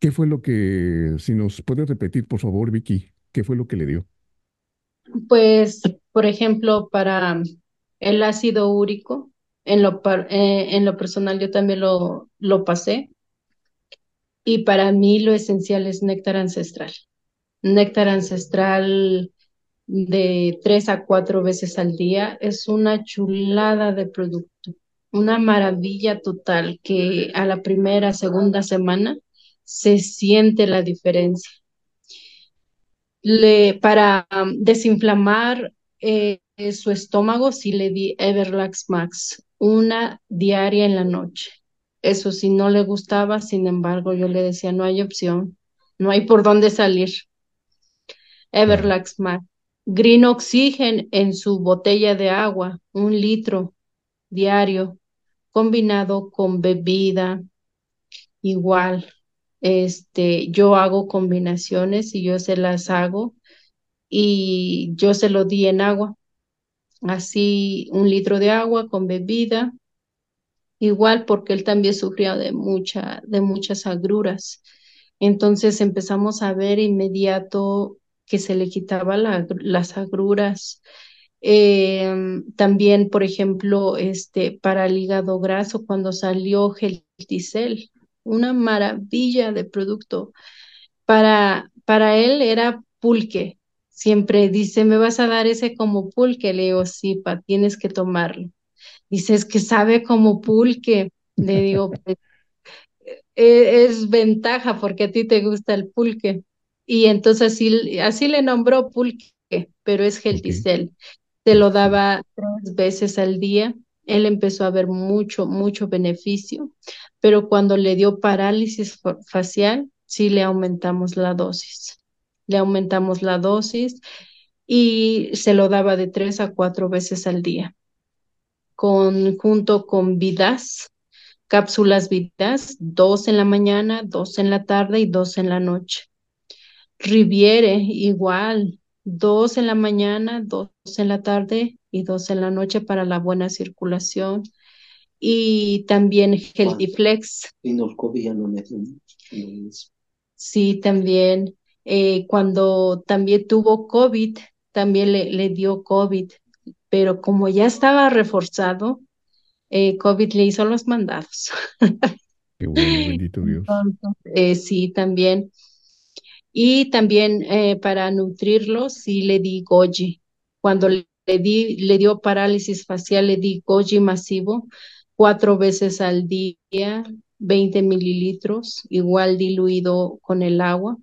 ¿Qué fue lo que, si nos puede repetir, por favor, Vicky, qué fue lo que le dio? Pues, por ejemplo, para el ácido úrico, en lo, eh, en lo personal yo también lo, lo pasé. Y para mí lo esencial es néctar ancestral. Néctar ancestral de tres a cuatro veces al día es una chulada de producto, una maravilla total que a la primera, segunda semana se siente la diferencia. Le, para um, desinflamar eh, su estómago, sí le di Everlax Max, una diaria en la noche. Eso sí no le gustaba, sin embargo, yo le decía, no hay opción, no hay por dónde salir. Everlax Max. Green Oxygen en su botella de agua, un litro diario, combinado con bebida, igual. Este, yo hago combinaciones y yo se las hago y yo se lo di en agua. Así, un litro de agua con bebida, igual porque él también sufría de, de muchas agruras. Entonces empezamos a ver inmediato que se le quitaba las agruras. Em, también, por ejemplo, este, para el hígado graso, cuando salió Gelticel, una maravilla de producto. Para, para él era pulque. Siempre dice, ¿me vas a dar ese como pulque? Le digo, sí, pa, tienes que tomarlo. Dice, es que sabe como pulque. Le digo, pues, e, es, ventaja porque a ti te gusta el pulque. Y entonces así, así le nombró pulque, pero es gelticel. Se lo daba tres veces al día. Él empezó a ver mucho, mucho beneficio, pero cuando le dio parálisis facial, sí le aumentamos la dosis. Le aumentamos la dosis y se lo daba de tres a cuatro veces al día con, junto con vidas, cápsulas vidas, dos en la mañana, dos en la tarde y dos en la noche. Riviere, igual, dos en la mañana, dos en la tarde y dos en la noche para la buena circulación. Y también Healthyflex. Y no Sí, también. Eh, cuando también tuvo COVID, también le, le dio COVID pero como ya estaba reforzado, eh, COVID le hizo los mandados. Qué bueno, bendito Dios. Eh, sí, también. Y también eh, para nutrirlo, sí le di goji. Cuando le, di, le dio parálisis facial, le di goji masivo cuatro veces al día, 20 mililitros, igual diluido con el agua.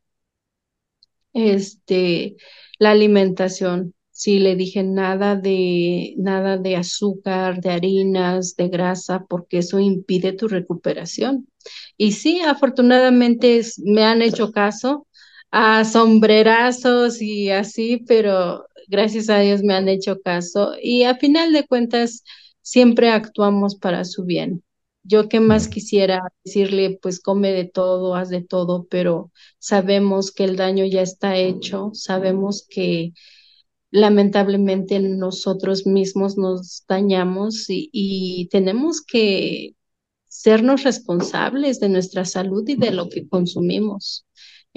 Este, la alimentación, Sí, le dije nada de nada de azúcar, de harinas, de grasa, porque eso impide tu recuperación. Y sí, afortunadamente me han hecho caso a sombrerazos y así, pero gracias a Dios me han hecho caso y a final de cuentas siempre actuamos para su bien. Yo qué más quisiera decirle, pues come de todo, haz de todo, pero sabemos que el daño ya está hecho, sabemos que lamentablemente nosotros mismos nos dañamos y, tenemos que sernos responsables de nuestra salud y de lo que consumimos.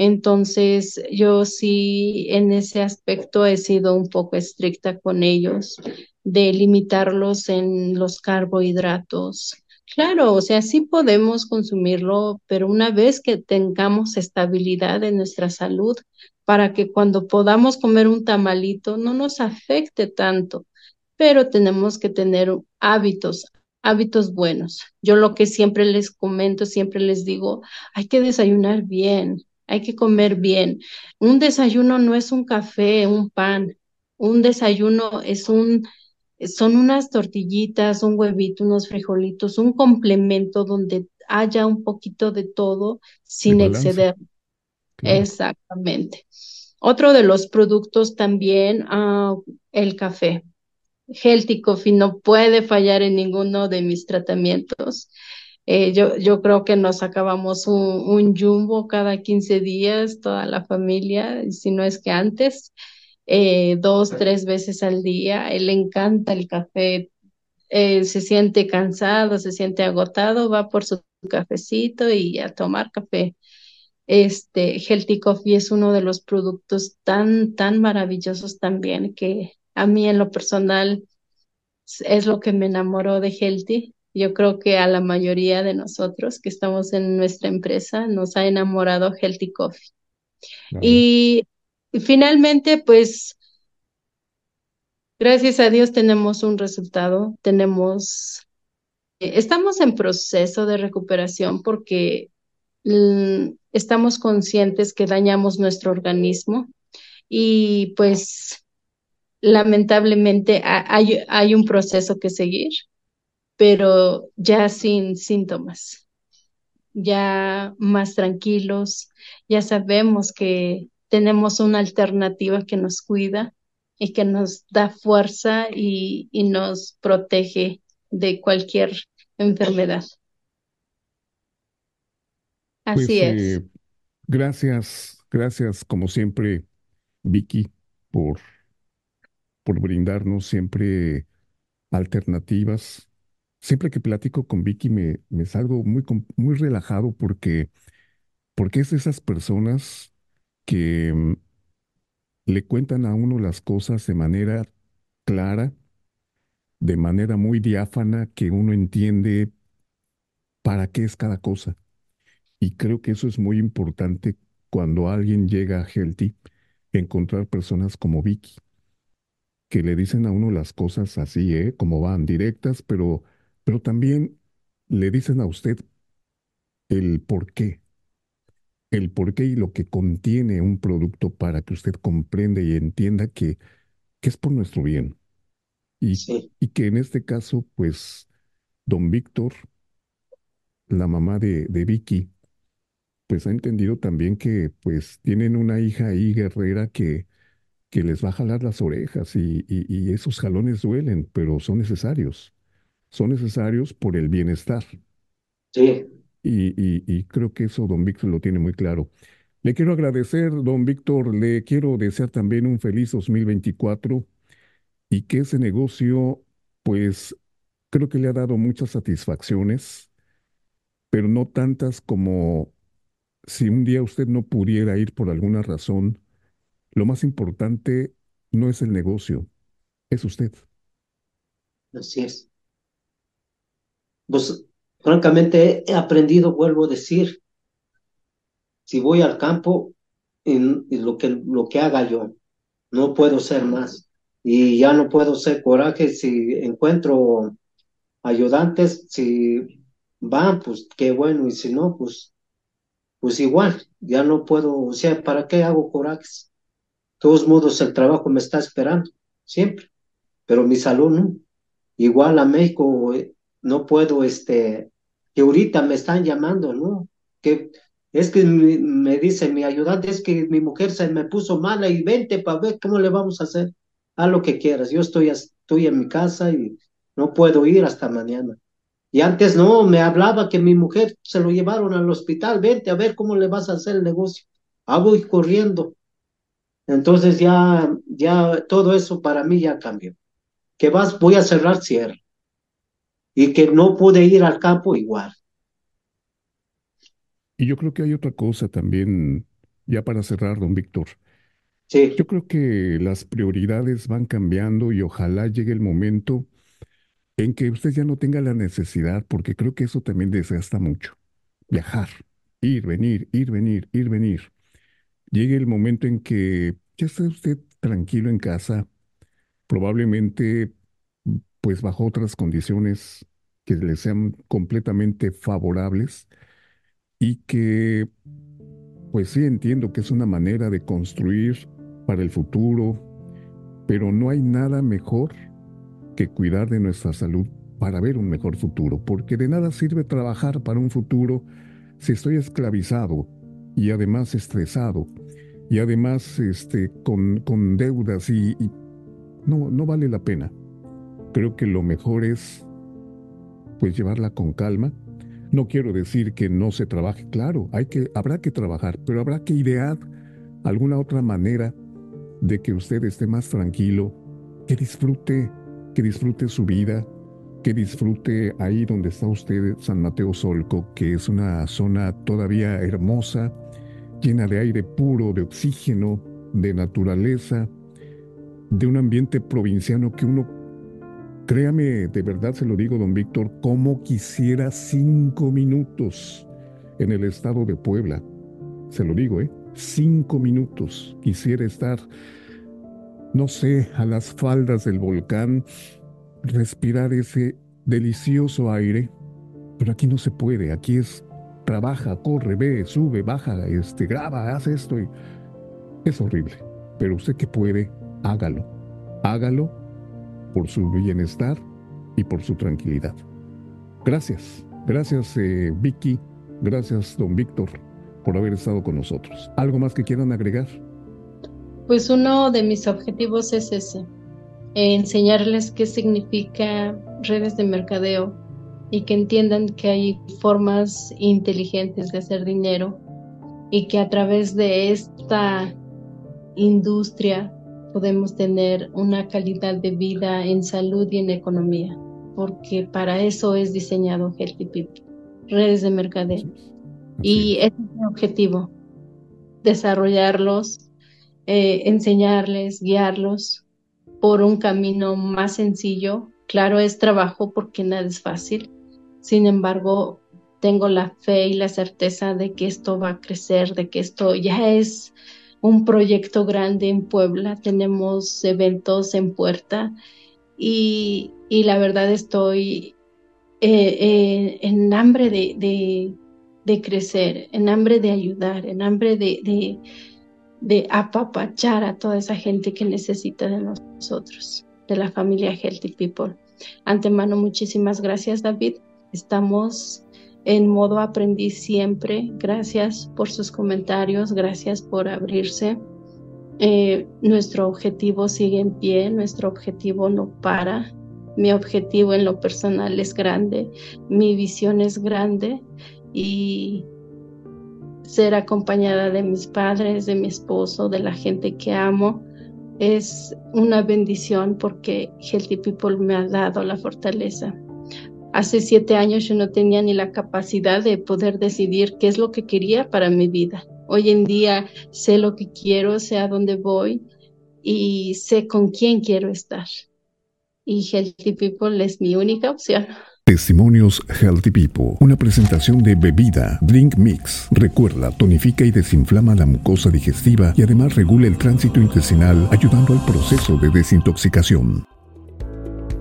Entonces, yo sí en ese aspecto he sido un poco estricta con ellos, de limitarlos en los carbohidratos. Claro, o sea, sí podemos consumirlo, pero una vez que tengamos estabilidad en nuestra salud, para que cuando podamos comer un tamalito no nos afecte tanto, pero tenemos que tener hábitos, hábitos buenos. Yo lo que siempre les comento, siempre les digo, hay que desayunar bien, hay que comer bien. Un desayuno no es un café, un pan, un desayuno es un son unas tortillitas, un huevito, unos frijolitos, un complemento donde haya un poquito de todo sin exceder. Exactamente. Otro de los productos también, ah, el café. Healthy Coffee no puede fallar en ninguno de mis tratamientos. Eh, yo, yo creo que nos acabamos un, un, jumbo cada 15 días, toda la familia, si no es que antes, eh, dos, tres veces al día. Él le encanta el café, eh, se siente cansado, se siente agotado, va por su cafecito y a tomar café. Este Healthy Coffee es uno de los productos tan, tan maravillosos también que a mí en lo personal es lo que me enamoró de Healthy. Yo creo que a la mayoría de nosotros que estamos en nuestra empresa nos ha enamorado Healthy Coffee. Y, y finalmente, pues, gracias a Dios tenemos un resultado, tenemos, estamos en proceso de recuperación porque mm, estamos conscientes que dañamos nuestro organismo y pues lamentablemente hay, hay un proceso que seguir, pero ya sin síntomas, ya más tranquilos, ya sabemos que tenemos una alternativa que nos cuida y que nos da fuerza y, y nos protege de cualquier enfermedad. Así Pues es. eh, gracias, gracias como siempre, Vicky, por, por brindarnos siempre alternativas. Siempre que platico con Vicky me, salgo muy, muy relajado porque, porque es de esas personas que mm, le cuentan a uno las cosas de manera clara, de manera muy diáfana, que uno entiende para qué es cada cosa. Y creo que eso es muy importante cuando alguien llega a Healthy, encontrar personas como Vicky, que le dicen a uno las cosas así, ¿eh? Como van, directas, pero, pero también le dicen a usted el por qué, el por qué y lo que contiene un producto para que usted comprenda y entienda que, que es por nuestro bien. Y, Sí, y que en este caso, pues, don Víctor, la mamá de, de Vicky, pues ha entendido también que pues tienen una hija ahí guerrera que, que les va a jalar las orejas y, y, y esos jalones duelen, pero son necesarios. Son necesarios por el bienestar. sí, Y, y, y creo que eso don Víctor lo tiene muy claro. Le quiero agradecer, don Víctor, le quiero desear también un feliz 2024 y que ese negocio, pues creo que le ha dado muchas satisfacciones, pero no tantas como si un día usted no pudiera ir por alguna razón Lo más importante no es el negocio, es usted. así es. Pues francamente he aprendido, vuelvo a decir, si voy al campo, en, lo que, lo que haga yo, no puedo ser más. Y ya no puedo ser coraje si encuentro ayudantes, si van, pues qué bueno, y si no, pues, pues igual, ya no puedo, o sea, ¿para qué hago corajes? De todos modos, el trabajo me está esperando, siempre, pero mi salud no. Igual a México no puedo, este, que ahorita me están llamando, ¿no? Que es que mi- me dice mi ayudante, es que mi mujer se me puso mala y vente para ver cómo le vamos a hacer. Haz lo que quieras, yo estoy, estoy en mi casa y no puedo ir hasta mañana. Y antes no, me hablaba que mi mujer se lo llevaron al hospital, vente a ver cómo le vas a hacer el negocio. Ah, voy corriendo. Entonces ya, ya todo eso para mí ya cambió. Que vas, voy a cerrar, cierre. Y que no pude ir al campo igual. Y yo creo que hay otra cosa también, ya para cerrar, don Víctor. Sí, Yo creo que las prioridades van cambiando y ojalá llegue el momento en que usted ya no tenga la necesidad, porque creo que eso también desgasta mucho. Viajar, ir, venir, ir, venir, ir, venir. Llegue el momento en que ya esté usted tranquilo en casa, probablemente pues bajo otras condiciones que le sean completamente favorables y que pues sí entiendo que es una manera de construir para el futuro, pero no hay nada mejor que cuidar de nuestra salud para ver un mejor futuro, porque de nada sirve trabajar para un futuro si estoy esclavizado y además estresado y además este, con, con deudas y, y no, no vale la pena. Creo que lo mejor es pues llevarla con calma. No quiero decir que no se trabaje, claro, hay que, habrá que trabajar, pero habrá que idear alguna otra manera de que usted esté más tranquilo, que disfrute, que disfrute su vida, que disfrute ahí donde está usted, San Mateo Solco, que es una zona todavía hermosa, llena de aire puro, de oxígeno, de naturaleza, de un ambiente provinciano que uno, créame, de verdad se lo digo, don Víctor, como quisiera cinco minutos en el estado de Puebla. Se lo digo, ¿eh? Cinco minutos. Quisiera estar, no sé, a las faldas del volcán, respirar ese delicioso aire, pero aquí no se puede, aquí es trabaja, corre, ve, sube, baja, este, graba, hace esto es horrible. Pero usted que puede, hágalo. Hágalo por su bienestar y por su tranquilidad. Gracias, gracias eh, Vicky, gracias don Víctor por haber estado con nosotros. ¿Algo más que quieran agregar? Pues uno de mis objetivos es ese, enseñarles qué significa redes de mercadeo y que entiendan que hay formas inteligentes de hacer dinero y que a través de esta industria podemos tener una calidad de vida en salud y en economía, porque para eso es diseñado Healthy People, redes de mercadeo. Y ese es mi objetivo, desarrollarlos, eh, enseñarles, guiarlos por un camino más sencillo. Claro, es trabajo porque nada es fácil. Sin embargo, tengo la fe y la certeza de que esto va a crecer, de que esto ya es un proyecto grande en Puebla. Tenemos eventos en puerta y, la verdad estoy eh, eh, en hambre de, de, crecer, en hambre de ayudar, en hambre de de apapachar a toda esa gente que necesita de nosotros, de la familia Healthy People. Antemano, muchísimas gracias, David. Estamos en modo aprendiz siempre. Gracias por sus comentarios, gracias por abrirse. Eh, nuestro objetivo sigue en pie, nuestro objetivo no para. Mi objetivo en lo personal es grande, mi visión es grande y ser acompañada de mis padres, de mi esposo, de la gente que amo, es una bendición porque Healthy People me ha dado la fortaleza. Hace siete años yo no tenía ni la capacidad de poder decidir qué es lo que quería para mi vida. Hoy en día sé lo que quiero, sé a dónde voy y sé con quién quiero estar. Y Healthy People es mi única opción. Testimonios Healthy People, una presentación de bebida Drink Mix. Recuerda, tonifica y desinflama la mucosa digestiva y además regula el tránsito intestinal, ayudando al proceso de desintoxicación.